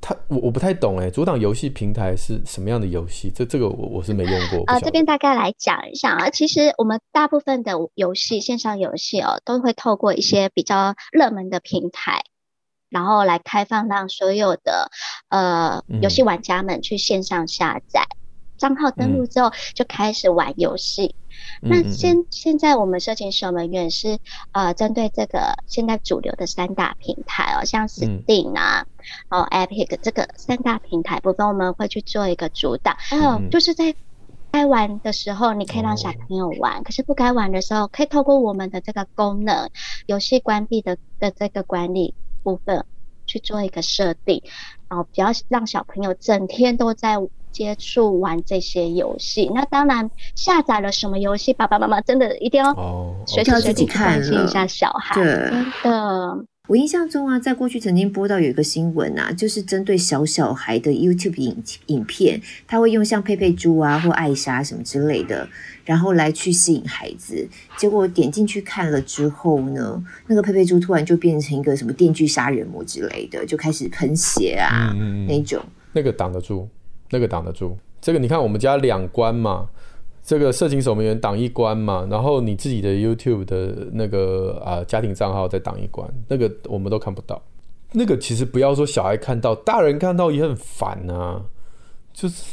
他我我不太懂哎，阻挡游戏平台是什么样的游戏？这这个我我是没用过。呃，这边大概来讲一下啊，其实我们大部分的游戏线上游戏哦，都会透过一些比较热门的平台，然后来开放让所有的呃游戏玩家们去线上下载，账、嗯、号登录之后就开始玩游戏。那现现在我们色情守门员是呃针对这个现在主流的三大平台哦，像 Steam 啊，嗯、哦 Epic 这个三大平台部分，我们会去做一个主导。还有、嗯、就是在该玩的时候，你可以让小朋友玩；哦、可是不该玩的时候，可以透过我们的这个功能，游戏关闭的的这个管理部分去做一个设定，然后不要让小朋友整天都在。接触玩这些游戏，那当然下载了什么游戏，爸爸妈妈真的一定要随时随地关心一下小孩。真的，我印象中啊，在过去曾经播到有一个新闻啊，就是针对小小孩的 YouTube 影影片，他会用像佩佩猪啊或艾莎什么之类的，然后来去吸引孩子。结果点进去看了之后呢，那个佩佩猪突然就变成一个什么电锯杀人魔之类的，就开始喷血啊，嗯、那种。那个挡得住。那个挡得住，这个你看我们家两关嘛，这个色情守门员挡一关嘛，然后你自己的 YouTube 的那个啊家庭账号再挡一关，那个我们都看不到。那个其实不要说小孩看到，大人看到也很烦啊，就是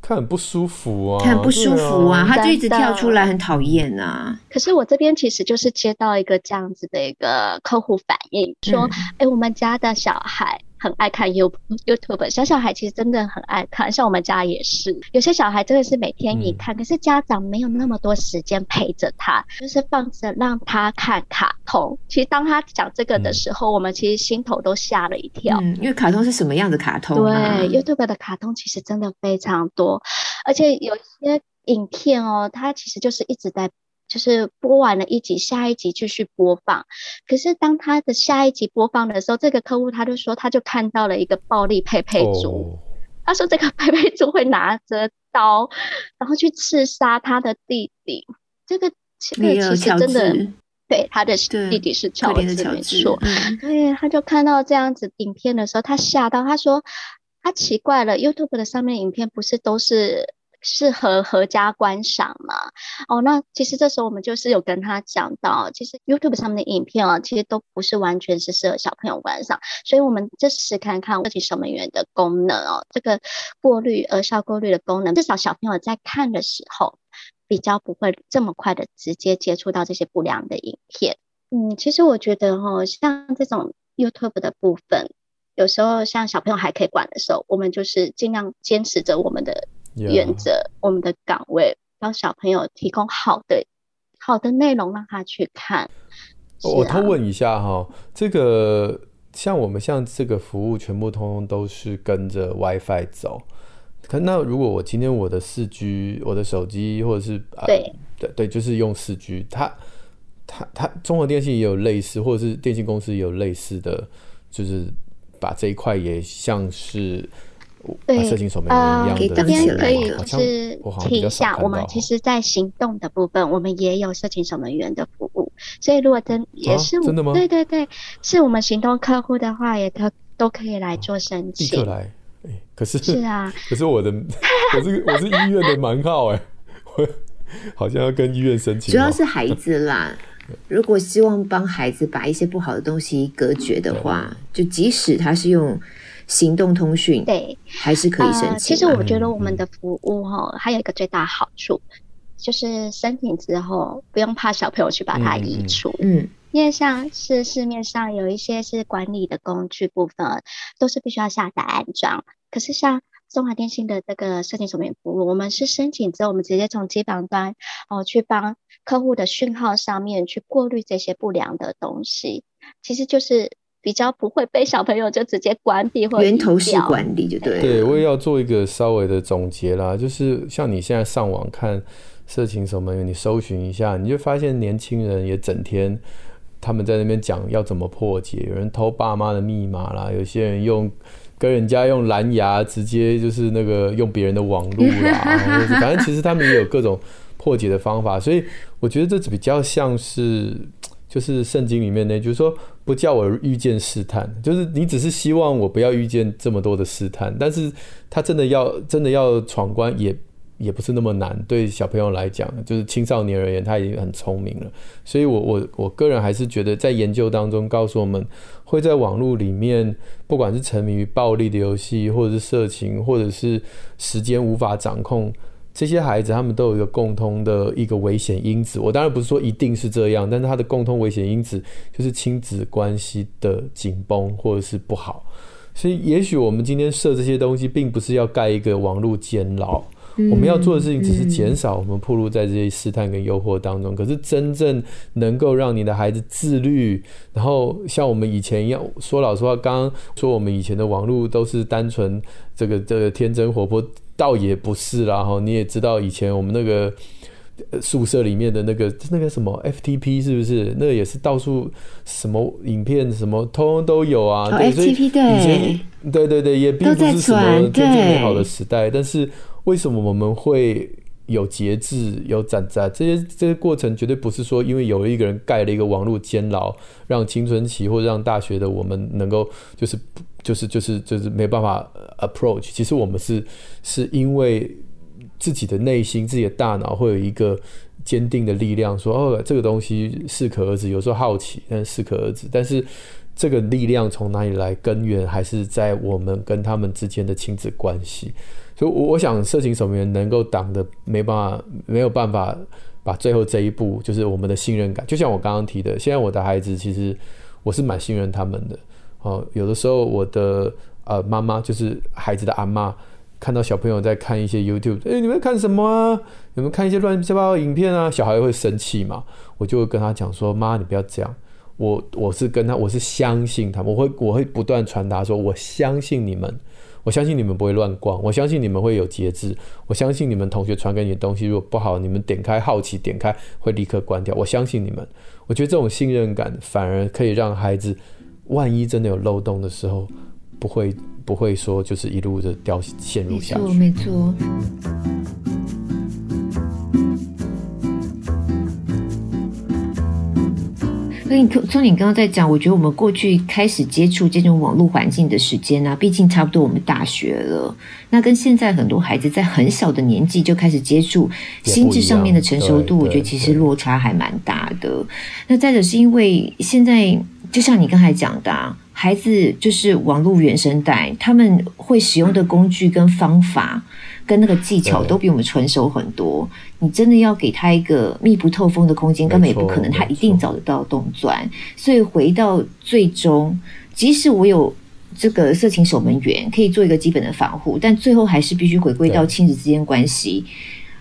看很不舒服啊，看很不舒服啊，他就一直跳出来，很讨厌啊。可是我这边其实就是接到一个这样子的一个客户反映，说，哎、嗯，我们家的小孩。很爱看 You YouTube，小小孩其实真的很爱看，像我们家也是。有些小孩真的是每天一看，嗯、可是家长没有那么多时间陪着他，就是放着让他看卡通。其实当他讲这个的时候，嗯、我们其实心头都吓了一跳。嗯，因为卡通是什么样的卡通啊？对，YouTube 的卡通其实真的非常多，而且有一些影片哦，它其实就是一直在。就是播完了一集，下一集继续播放。可是当他的下一集播放的时候，这个客户他就说，他就看到了一个暴力佩佩猪。Oh. 他说这个佩佩猪会拿着刀，然后去刺杀他的弟弟。这个这个其实真的，对他的弟弟是乔治，没错。嗯、对，他就看到这样子影片的时候，他吓到，他说他奇怪了，YouTube 的上面影片不是都是。适合合家观赏嘛？哦，那其实这时候我们就是有跟他讲到，其实 YouTube 上面的影片啊，其实都不是完全是适合小朋友观赏，所以我们就试试看看色情守门员的功能哦，这个过滤儿少过滤的功能，至少小朋友在看的时候，比较不会这么快的直接接触到这些不良的影片。嗯，其实我觉得哦，像这种 YouTube 的部分，有时候像小朋友还可以管的时候，我们就是尽量坚持着我们的。原则.我们的岗位，让小朋友提供好的、好的内容让他去看。我偷问一下哈，这个像我们像这个服务，全部通通都是跟着 WiFi 走。可那如果我今天我的四 G，我的手机或者是对、呃、对对，就是用四 G，它它它中国电信也有类似，或者是电信公司也有类似的，就是把这一块也像是。对，色情守门员一样的，这边可以是提一下，我们其实，在行动的部分，我们也有色情守门员的服务。所以，如果真也是、啊、真的吗？对对对，是我们行动客户的话，也都都可以来做申请。立刻来，哎，可是是啊，可是我的 我是我是医院的门号，哎，我好像要跟医院申请。主要是孩子啦，如果希望帮孩子把一些不好的东西隔绝的话，就即使他是用。行动通讯对，还是可以申请、啊呃。其实我觉得我们的服务哈，还有一个最大好处，嗯、就是申请之后不用怕小朋友去把它移除。嗯，因为像是市面上有一些是管理的工具部分，都是必须要下载安装。可是像中华电信的这个色情守门员服务，我们是申请之后，我们直接从机房端哦去帮客户的讯号上面去过滤这些不良的东西，其实就是。比较不会被小朋友就直接关闭或源头式管理，就对。对，我也要做一个稍微的总结啦，就是像你现在上网看色情守门员，你搜寻一下，你就发现年轻人也整天他们在那边讲要怎么破解，有人偷爸妈的密码啦，有些人用跟人家用蓝牙直接就是那个用别人的网路啦，反正其实他们也有各种破解的方法，所以我觉得这比较像是。就是圣经里面呢，就是说不叫我遇见试探，就是你只是希望我不要遇见这么多的试探，但是他真的要真的要闯关也也不是那么难，对小朋友来讲，就是青少年而言，他已经很聪明了。所以我我我个人还是觉得，在研究当中告诉我们，会在网络里面，不管是沉迷于暴力的游戏，或者是色情，或者是时间无法掌控。这些孩子他们都有一个共通的一个危险因子，我当然不是说一定是这样，但是他的共通危险因子就是亲子关系的紧绷或者是不好。所以也许我们今天设这些东西，并不是要盖一个网络监牢，我们要做的事情只是减少我们暴露在这些试探跟诱惑当中。可是真正能够让你的孩子自律，然后像我们以前一样，说老实话，刚刚说我们以前的网络都是单纯这个这个天真活泼。倒也不是啦，哈，你也知道以前我们那个宿舍里面的那个那个什么 FTP 是不是？那个也是到处什么影片什么通通都有啊。哦、对，所以以前对对对，也并不是什么真正美好的时代。但是为什么我们会有节制、有斩斩这些这些过程？绝对不是说因为有一个人盖了一个网络监牢，让青春期或者让大学的我们能够就是。就是就是就是没办法 approach。其实我们是是因为自己的内心、自己的大脑会有一个坚定的力量，说哦，这个东西适可而止。有时候好奇，但适可而止。但是这个力量从哪里来？根源还是在我们跟他们之间的亲子关系。所以，我我想，色情守门员能够挡的，没办法，没有办法把最后这一步，就是我们的信任感。就像我刚刚提的，现在我的孩子，其实我是蛮信任他们的。哦，有的时候我的呃妈妈就是孩子的阿嬷，看到小朋友在看一些 YouTube，哎、你们看什么啊？你们看一些乱七八糟的影片啊？小孩会生气嘛？我就会跟他讲说：“妈，你不要这样。我我是跟他，我是相信他，我会我会不断传达说，我相信你们，我相信你们不会乱逛，我相信你们会有节制，我相信你们同学传给你的东西如果不好，你们点开好奇点开会立刻关掉。我相信你们。我觉得这种信任感反而可以让孩子。”万一真的有漏洞的时候，不会不会说就是一路的掉陷入下去。没错，没错。所以从你刚刚在讲，我觉得我们过去开始接触这种网络环境的时间呢、啊，毕竟差不多我们大学了。那跟现在很多孩子在很小的年纪就开始接触，心智上面的成熟度，我觉得其实落差还蛮大的。那再者是因为现在。就像你刚才讲的啊，孩子就是网络原生代，他们会使用的工具跟方法，跟那个技巧都比我们成熟很多。你真的要给他一个密不透风的空间，根本也不可能，他一定找得到洞钻。所以回到最终，即使我有这个色情守门员可以做一个基本的防护，但最后还是必须回归到亲子之间关系。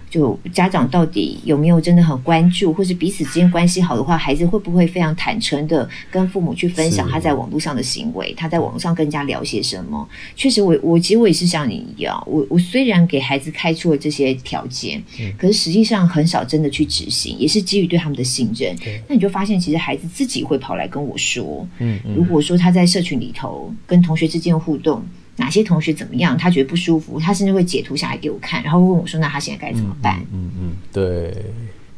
就家长到底有没有真的很关注，或是彼此之间关系好的话，孩子会不会非常坦诚的跟父母去分享他在网络上的行为，他在网络上跟人家聊些什么？确实我，我我其实我也是像你一样，我我虽然给孩子开出了这些条件，嗯、可是实际上很少真的去执行，也是基于对他们的信任。那你就发现，其实孩子自己会跑来跟我说，嗯，嗯如果说他在社群里头跟同学之间互动。哪些同学怎么样？他觉得不舒服，他甚至会截图下来给我看，然后问我说：“那他现在该怎么办？”嗯嗯，嗯，对。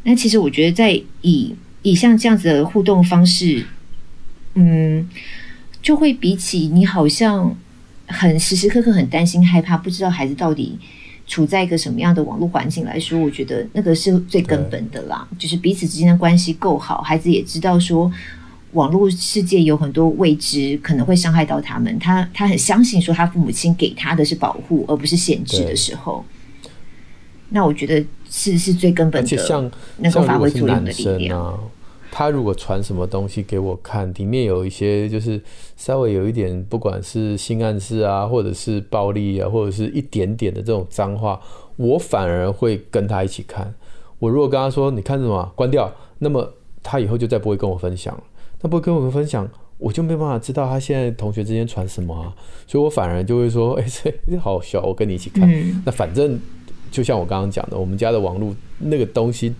那其实我觉得，在以以像这样子的互动方式，嗯，就会比起你好像很时时刻刻很担心、害怕，不知道孩子到底处在一个什么样的网络环境来说，我觉得那个是最根本的啦。就是彼此之间的关系够好，孩子也知道说。网络世界有很多未知，可能会伤害到他们。他他很相信说，他父母亲给他的是保护，而不是限制的时候。那我觉得是是最根本的，像能够发挥作用的力量。啊，他如果传什么东西给我看，里面有一些就是稍微有一点，不管是性暗示啊，或者是暴力啊，或者是一点点的这种脏话，我反而会跟他一起看。我如果跟他说你看什么，关掉，那么他以后就再不会跟我分享了。他不跟我们分享，我就没办法知道他现在同学之间传什么啊，所以我反而就会说，哎、欸，这好好笑，我跟你一起看。嗯、那反正就像我刚刚讲的，我们家的网络那个东西，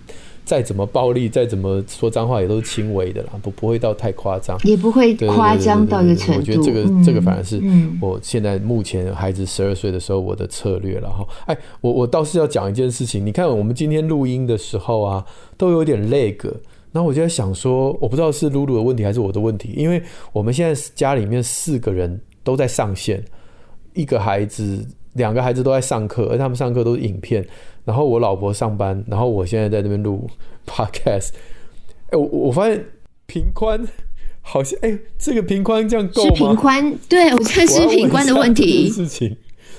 再怎么暴力，再怎么说脏话，也都是轻微的啦，不不会到太夸张，也不会夸张到一个程度。我觉得这个、嗯、这个反而是我现在目前孩子十二岁的时候我的策略了哈。哎，我我倒是要讲一件事情，你看我们今天录音的时候啊，都有点 lag。然后我就在想说，我不知道是露露的问题还是我的问题，因为我们现在家里面四个人都在上线，一个孩子、两个孩子都在上课，而他们上课都是影片，然后我老婆上班，然后我现在在那边录 podcast。哎，我我发现平宽好像，哎，这个平宽这样够吗？是频宽，对，我看是频宽的问题。事情，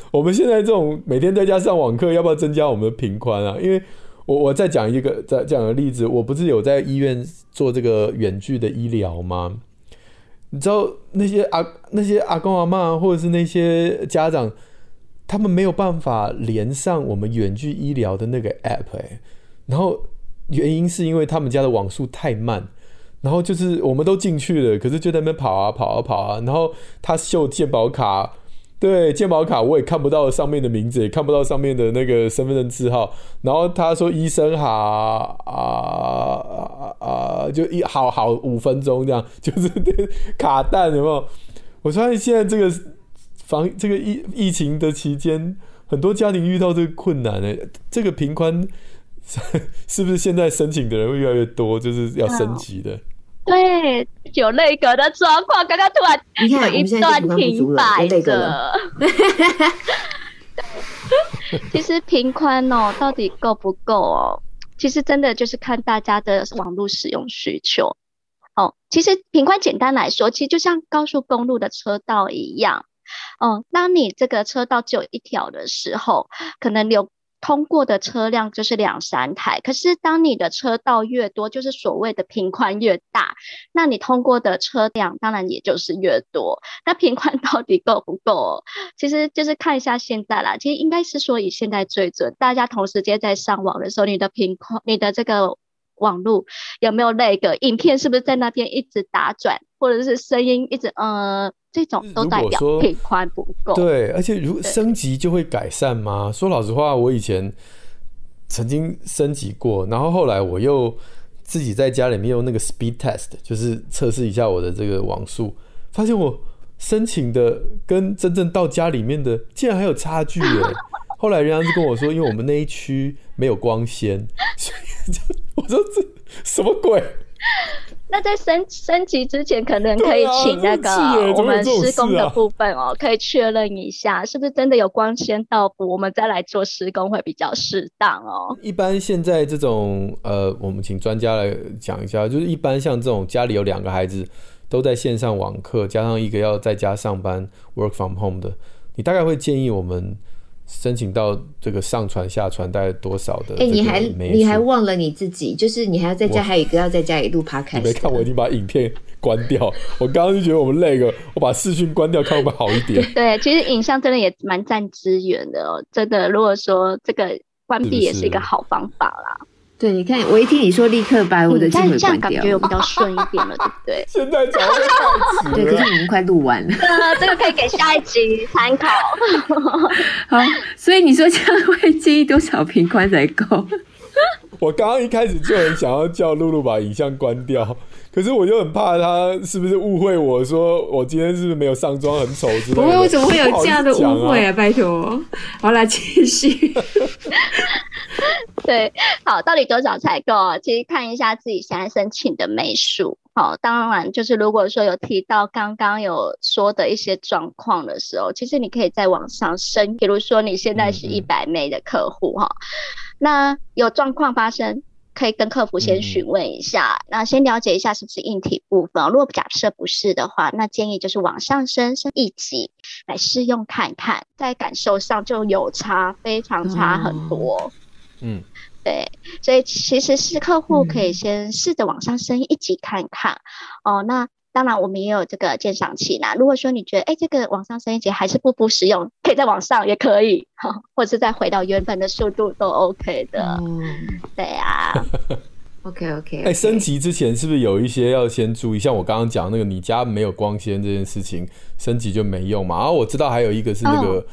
我们现在这种每天在家上网课，要不要增加我们的平宽啊？因为我我再讲一个再讲个例子，我不是有在医院做这个远距的医疗吗？你知道那些阿那些阿公阿嬷，或者是那些家长，他们没有办法连上我们远距医疗的那个 app 欸，然后原因是因为他们家的网速太慢，然后就是我们都进去了，可是就在那边跑啊跑啊跑啊，然后他秀健保卡。对，健保卡我也看不到上面的名字，也看不到上面的那个身份证字号。然后他说医生好啊啊啊，就一好好五分钟这样，就是卡蛋有没有？我发现现在这个防这个疫疫情的期间，很多家庭遇到这个困难呢。这个平宽是不是现在申请的人会越来越多？就是要升级的。对，有内格的状况，刚刚突然有一段停摆的。其实频宽哦，到底够不够哦？其实真的就是看大家的网络使用需求。哦，其实频宽简单来说，其实就像高速公路的车道一样。哦，当你这个车道只有一条的时候，可能有。通过的车辆就是两三台，可是当你的车道越多，就是所谓的频宽越大，那你通过的车辆当然也就是越多。那频宽到底够不够？其实就是看一下现在啦。其实应该是说以现在最准，大家同时间在上网的时候，你的频宽、你的这个网络有没有那个影片，是不是在那边一直打转，或者是声音一直呃。这种都代表频宽不够。对，而且如升级就会改善吗？说老实话，我以前曾经升级过，然后后来我又自己在家里面用那个 speed test，就是测试一下我的这个网速，发现我申请的跟真正到家里面的竟然还有差距耶！后来人家就跟我说，因为我们那一区没有光纤，所以 我说这什么鬼？那在升升级之前，可能可以请那个我们施工的部分哦，可以确认一下，是不是真的有光纤到府，我们再来做施工会比较适当哦。一般现在这种呃，我们请专家来讲一下，就是一般像这种家里有两个孩子都在线上网课，加上一个要在家上班 work from home 的，你大概会建议我们。申请到这个上传下传大概多少的？哎、欸，你还你还忘了你自己，就是你还要在家，还有一个要在家里录 podcast。你没看我已经把影片关掉，我刚刚就觉得我们累了，我把视讯关掉，会不会好一点？对，其实影像真的也蛮占资源的哦，真的。如果说这个关闭也是一个好方法啦。对，你看，我一听你说立刻把我的机会关掉，这样感觉有比较顺一点了，对不对？现在讲会太迟。对，可是我们快录完了。呃，这个可以给下一集参考。好，所以你说这样会建议多少平宽才够？我刚刚一开始就很想要叫露露把影像关掉。可是我就很怕她是不是误会我说我今天是不是没有上妆很丑之类的？不会，为什么会有这样的误会啊？啊拜托，好啦，继续。对，好，到底多少才够？其实看一下自己现在申请的枚数。好，当然就是如果说有提到刚刚有说的一些状况的时候，其实你可以再往上升。比如说你现在是一百枚的客户哈、嗯嗯，那有状况发生。可以跟客服先询问一下，嗯，那先了解一下是不是硬体部分。如果假设不是的话，那建议就是往上升升一级来试用看看，在感受上就有差，非常差很多。嗯，对，所以其实是客户可以先试着往上升一级看看。嗯，哦，那。当然，我们也有这个鉴赏期啦。如果说你觉得，哎，这个网上声音节还是不不实用，可以在网上也可以，或者是再回到原本的速度都 OK 的。嗯，对呀、啊。OK OK, okay.。哎，升级之前是不是有一些要先注意？像我刚刚讲那个，你家没有光纤这件事情，升级就没用嘛。然后我知道还有一个是那个。哦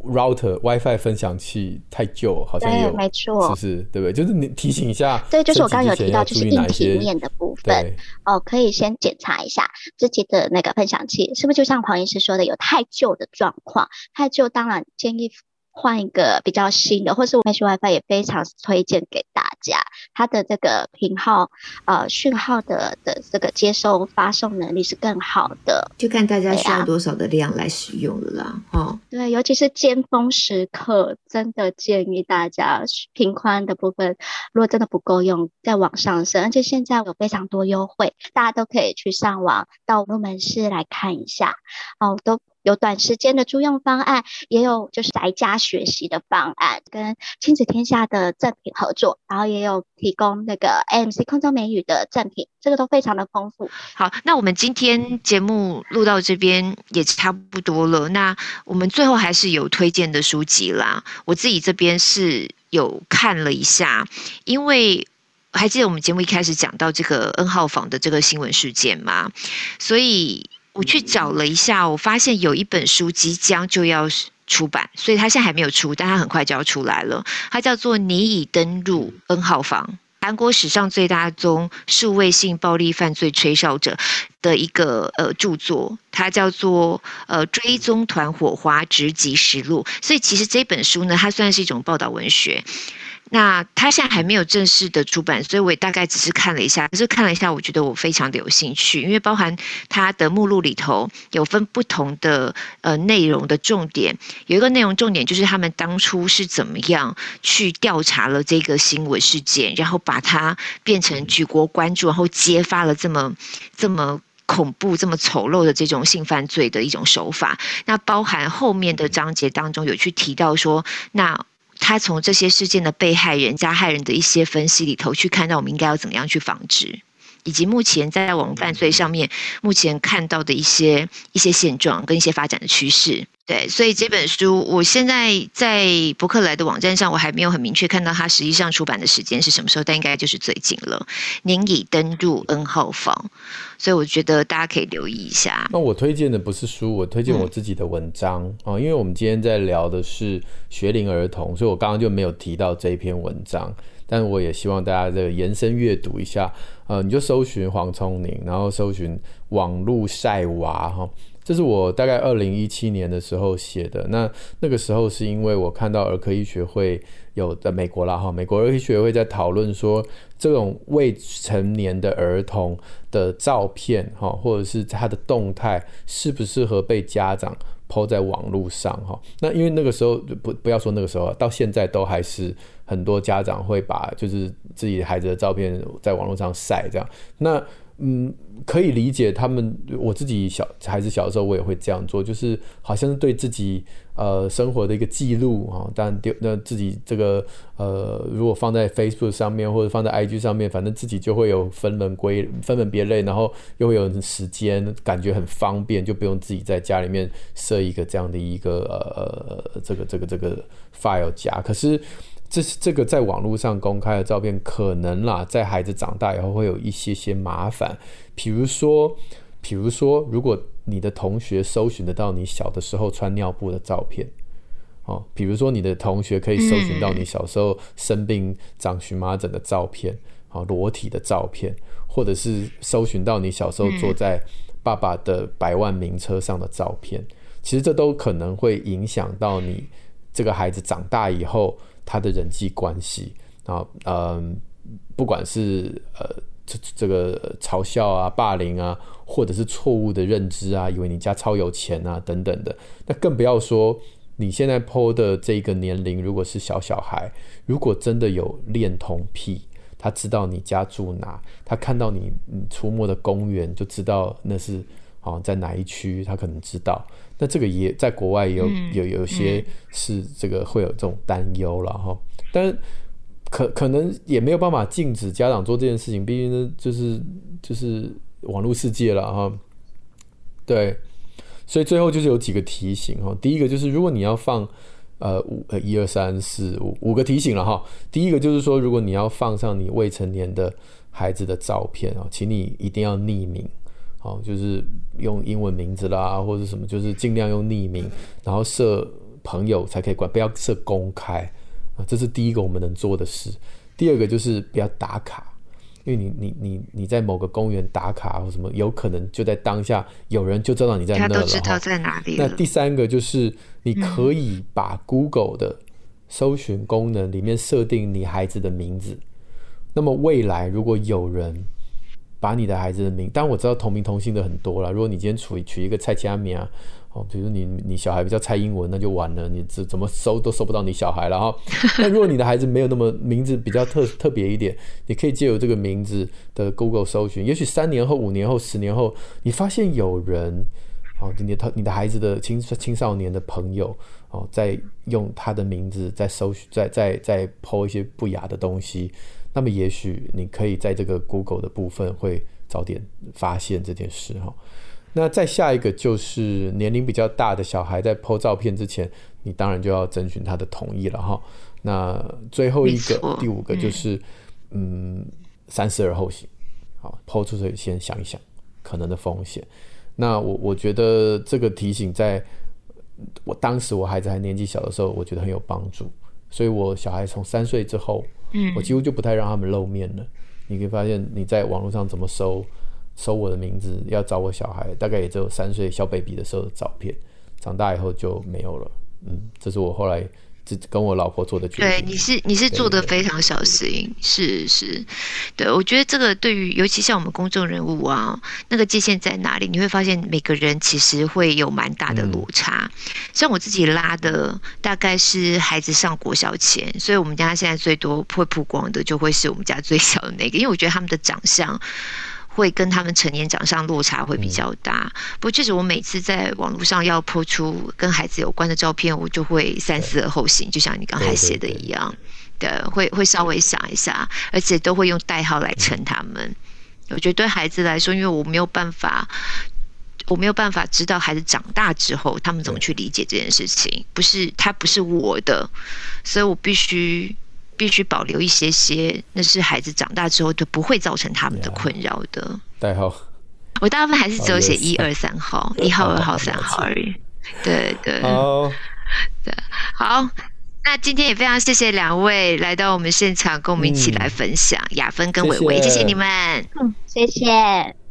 router WiFi 分享器太旧，好像有，没错，是不是？对不对？就是你提醒一下。对，就是我刚刚有提到，就是硬体面的部分。哦，可以先检查一下自己的那个分享器，是不是就像黄医师说的，有太旧的状况？太旧，当然建议。换一个比较新的，或是 Mesh WiFi 也非常推荐给大家。它的这个频号，呃，讯号的的这个接收发送能力是更好的。就看大家需要多少的量来使用了啦。哦，对，尤其是尖峰时刻，真的建议大家频宽的部分，如果真的不够用，再往上升。而且现在有非常多优惠，大家都可以去上网到我们门市来看一下。哦，都。有短时间的租用方案，也有就是在家学习的方案，跟亲子天下的赠品合作，然后也有提供那个 M C 空中美语的赠品，这个都非常的丰富。好，那我们今天节目录到这边也差不多了，那我们最后还是有推荐的书籍啦。我自己这边是有看了一下，因为还记得我们节目一开始讲到这个 N 号房的这个新闻事件吗？所以。我去找了一下，我发现有一本书即将就要出版，所以它现在还没有出，但它很快就要出来了。它叫做《你已登入 N 号房》，韩国史上最大宗数位性暴力犯罪吹哨者的一个呃著作，它叫做呃《追踪团火花直击实录》。所以其实这本书呢，它算是一种报道文学。那他现在还没有正式的出版，所以我也大概只是看了一下。可是看了一下，我觉得我非常的有兴趣，因为包含它的目录里头有分不同的呃内容的重点，有一个内容重点就是他们当初是怎么样去调查了这个新闻事件，然后把它变成举国关注，然后揭发了这么 这么恐怖、这么丑陋的这种性犯罪的一种手法。那包含后面的章节当中有去提到说，那。他从这些事件的被害人、加害人的一些分析里头去看到，我们应该要怎么样去防止，以及目前在网络犯罪上面目前看到的一些一些现状跟一些发展的趋势。对，所以这本书我现在在博客来的网站上，我还没有很明确看到它实际上出版的时间是什么时候，但应该就是最近了。您已登入 N 号房，所以我觉得大家可以留意一下。那我推荐的不是书，我推荐我自己的文章啊、嗯，因为我们今天在聊的是学龄儿童，所以我刚刚就没有提到这一篇文章，但我也希望大家这个延伸阅读一下。呃，你就搜寻黄聪宁，然后搜寻网路晒娃哈。这是我大概二零一七年的时候写的。那那个时候是因为我看到儿科医学会有在美国啦哈，美国儿科医学会在讨论说，这种未成年的儿童的照片哈，或者是他的动态适不适合被家长抛在网络上哈？那因为那个时候不不要说那个时候，到现在都还是很多家长会把就是自己孩子的照片在网络上晒这样。那嗯，可以理解他们。我自己小孩子小的时候，我也会这样做，就是好像是对自己呃生活的一个记录啊。当然丢那自己这个呃，如果放在 Facebook 上面或者放在 IG 上面，反正自己就会有分门归分门别类，然后又会有时间，感觉很方便，就不用自己在家里面设一个这样的一个呃这个这个这个 file 夹。可是。这是这个在网络上公开的照片，可能啦，在孩子长大以后会有一些些麻烦。比如说，比如说，如果你的同学搜寻得到你小的时候穿尿布的照片，哦，比如说你的同学可以搜寻到你小时候生病长荨麻疹的照片，啊，裸体的照片，或者是搜寻到你小时候坐在爸爸的百万名车上的照片，其实这都可能会影响到你这个孩子长大以后。他的人际关系啊，嗯，不管是呃这这个嘲笑啊、霸凌啊，或者是错误的认知啊，以为你家超有钱啊等等的，那更不要说你现在 po 的这个年龄，如果是小小孩，如果真的有恋童癖，他知道你家住哪，他看到你出没的公园就知道那是啊在哪一区，他可能知道。那这个也在国外也有、嗯、有有些是这个会有这种担忧了哈，但可可能也没有办法禁止家长做这件事情，毕竟呢就是就是网络世界了哈。对，所以最后就是有几个提醒哈。第一个就是如果你要放呃五呃一二三四五五个提醒了哈。第一个就是说，如果你要放上你未成年的孩子的照片啊，请你一定要匿名。哦，就是用英文名字啦，或者什么，就是尽量用匿名，然后设朋友才可以管，不要设公开啊。这是第一个我们能做的事。第二个就是不要打卡，因为你你你你在某个公园打卡或什么，有可能就在当下有人就知道你在那了。他都知道在哪里。那第三个就是你可以把 Google 的搜寻功能里面设定你孩子的名字，那么未来如果有人。把你的孩子的名，当然我知道同名同姓的很多了。如果你今天取取一个蔡佳敏啊，哦，比如你你小孩比较蔡英文，那就完了，你怎怎么搜都搜不到你小孩了哈。那如果你的孩子没有那么名字比较特特别一点，你可以借由这个名字的 Google 搜寻，也许三年后、五年后、十年后，你发现有人哦，你的你的孩子的青青少年的朋友哦，在用他的名字在搜寻，在在在 po 一些不雅的东西。那么也许你可以在这个 Google 的部分会早点发现这件事哈。那再下一个就是年龄比较大的小孩在 po 照片之前，你当然就要征询他的同意了哈。那最后一个第五个就是嗯，三思而后行，好 po 出去先想一想可能的风险。那我我觉得这个提醒在我当时我孩子还年纪小的时候，我觉得很有帮助。所以我小孩从三岁之后。嗯，我几乎就不太让他们露面了。你可以发现，你在网络上怎么搜搜我的名字，要找我小孩，大概也只有三岁小 baby 的时候的照片，长大以后就没有了。嗯，这是我后来。跟我老婆做的决定。对，你是你是做的非常小心，是是，对，我觉得这个对于尤其像我们公众人物啊，那个界限在哪里？你会发现每个人其实会有蛮大的落差。嗯、像我自己拉的，大概是孩子上国小前，所以我们家现在最多会曝光的，就会是我们家最小的那个，因为我觉得他们的长相。会跟他们成年长相落差会比较大，不过确实我每次在网络上要 po 出跟孩子有关的照片，我就会三思而后行，就像你刚才写的一样，对，会会稍微想一下，而且都会用代号来称他们。我觉得对孩子来说，因为我没有办法，我没有办法知道孩子长大之后他们怎么去理解这件事情，不是他不是我的，所以我必须。必须保留一些些，那是孩子长大之后就不会造成他们的困扰的代号。我大部分还是只有写一二三号，一号、二号、三号而已。对对。好。对，好。那今天也非常谢谢两位来到我们现场，跟我们一起来分享。雅芬跟伟伟，谢谢你们。嗯，谢谢。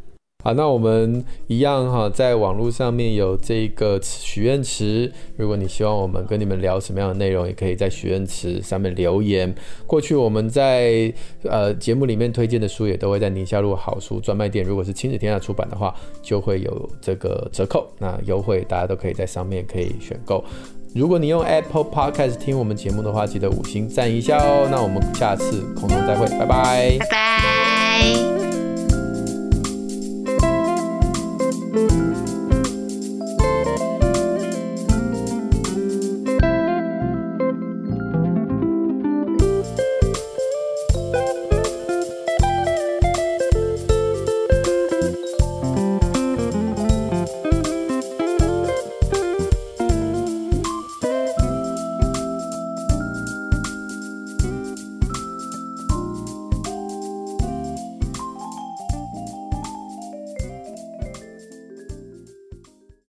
好，那我们一样哈，在网络上面有这个许愿池。如果你希望我们跟你们聊什么样的内容，也可以在许愿池上面留言。过去我们在呃节目里面推荐的书，也都会在宁夏路好书专卖店。如果是亲子天下出版的话，就会有这个折扣，那优惠大家都可以在上面可以选购。如果你用 Apple Podcast 听我们节目的话，记得五星赞一下哦。那我们下次空中再会，拜拜，拜拜。thank you.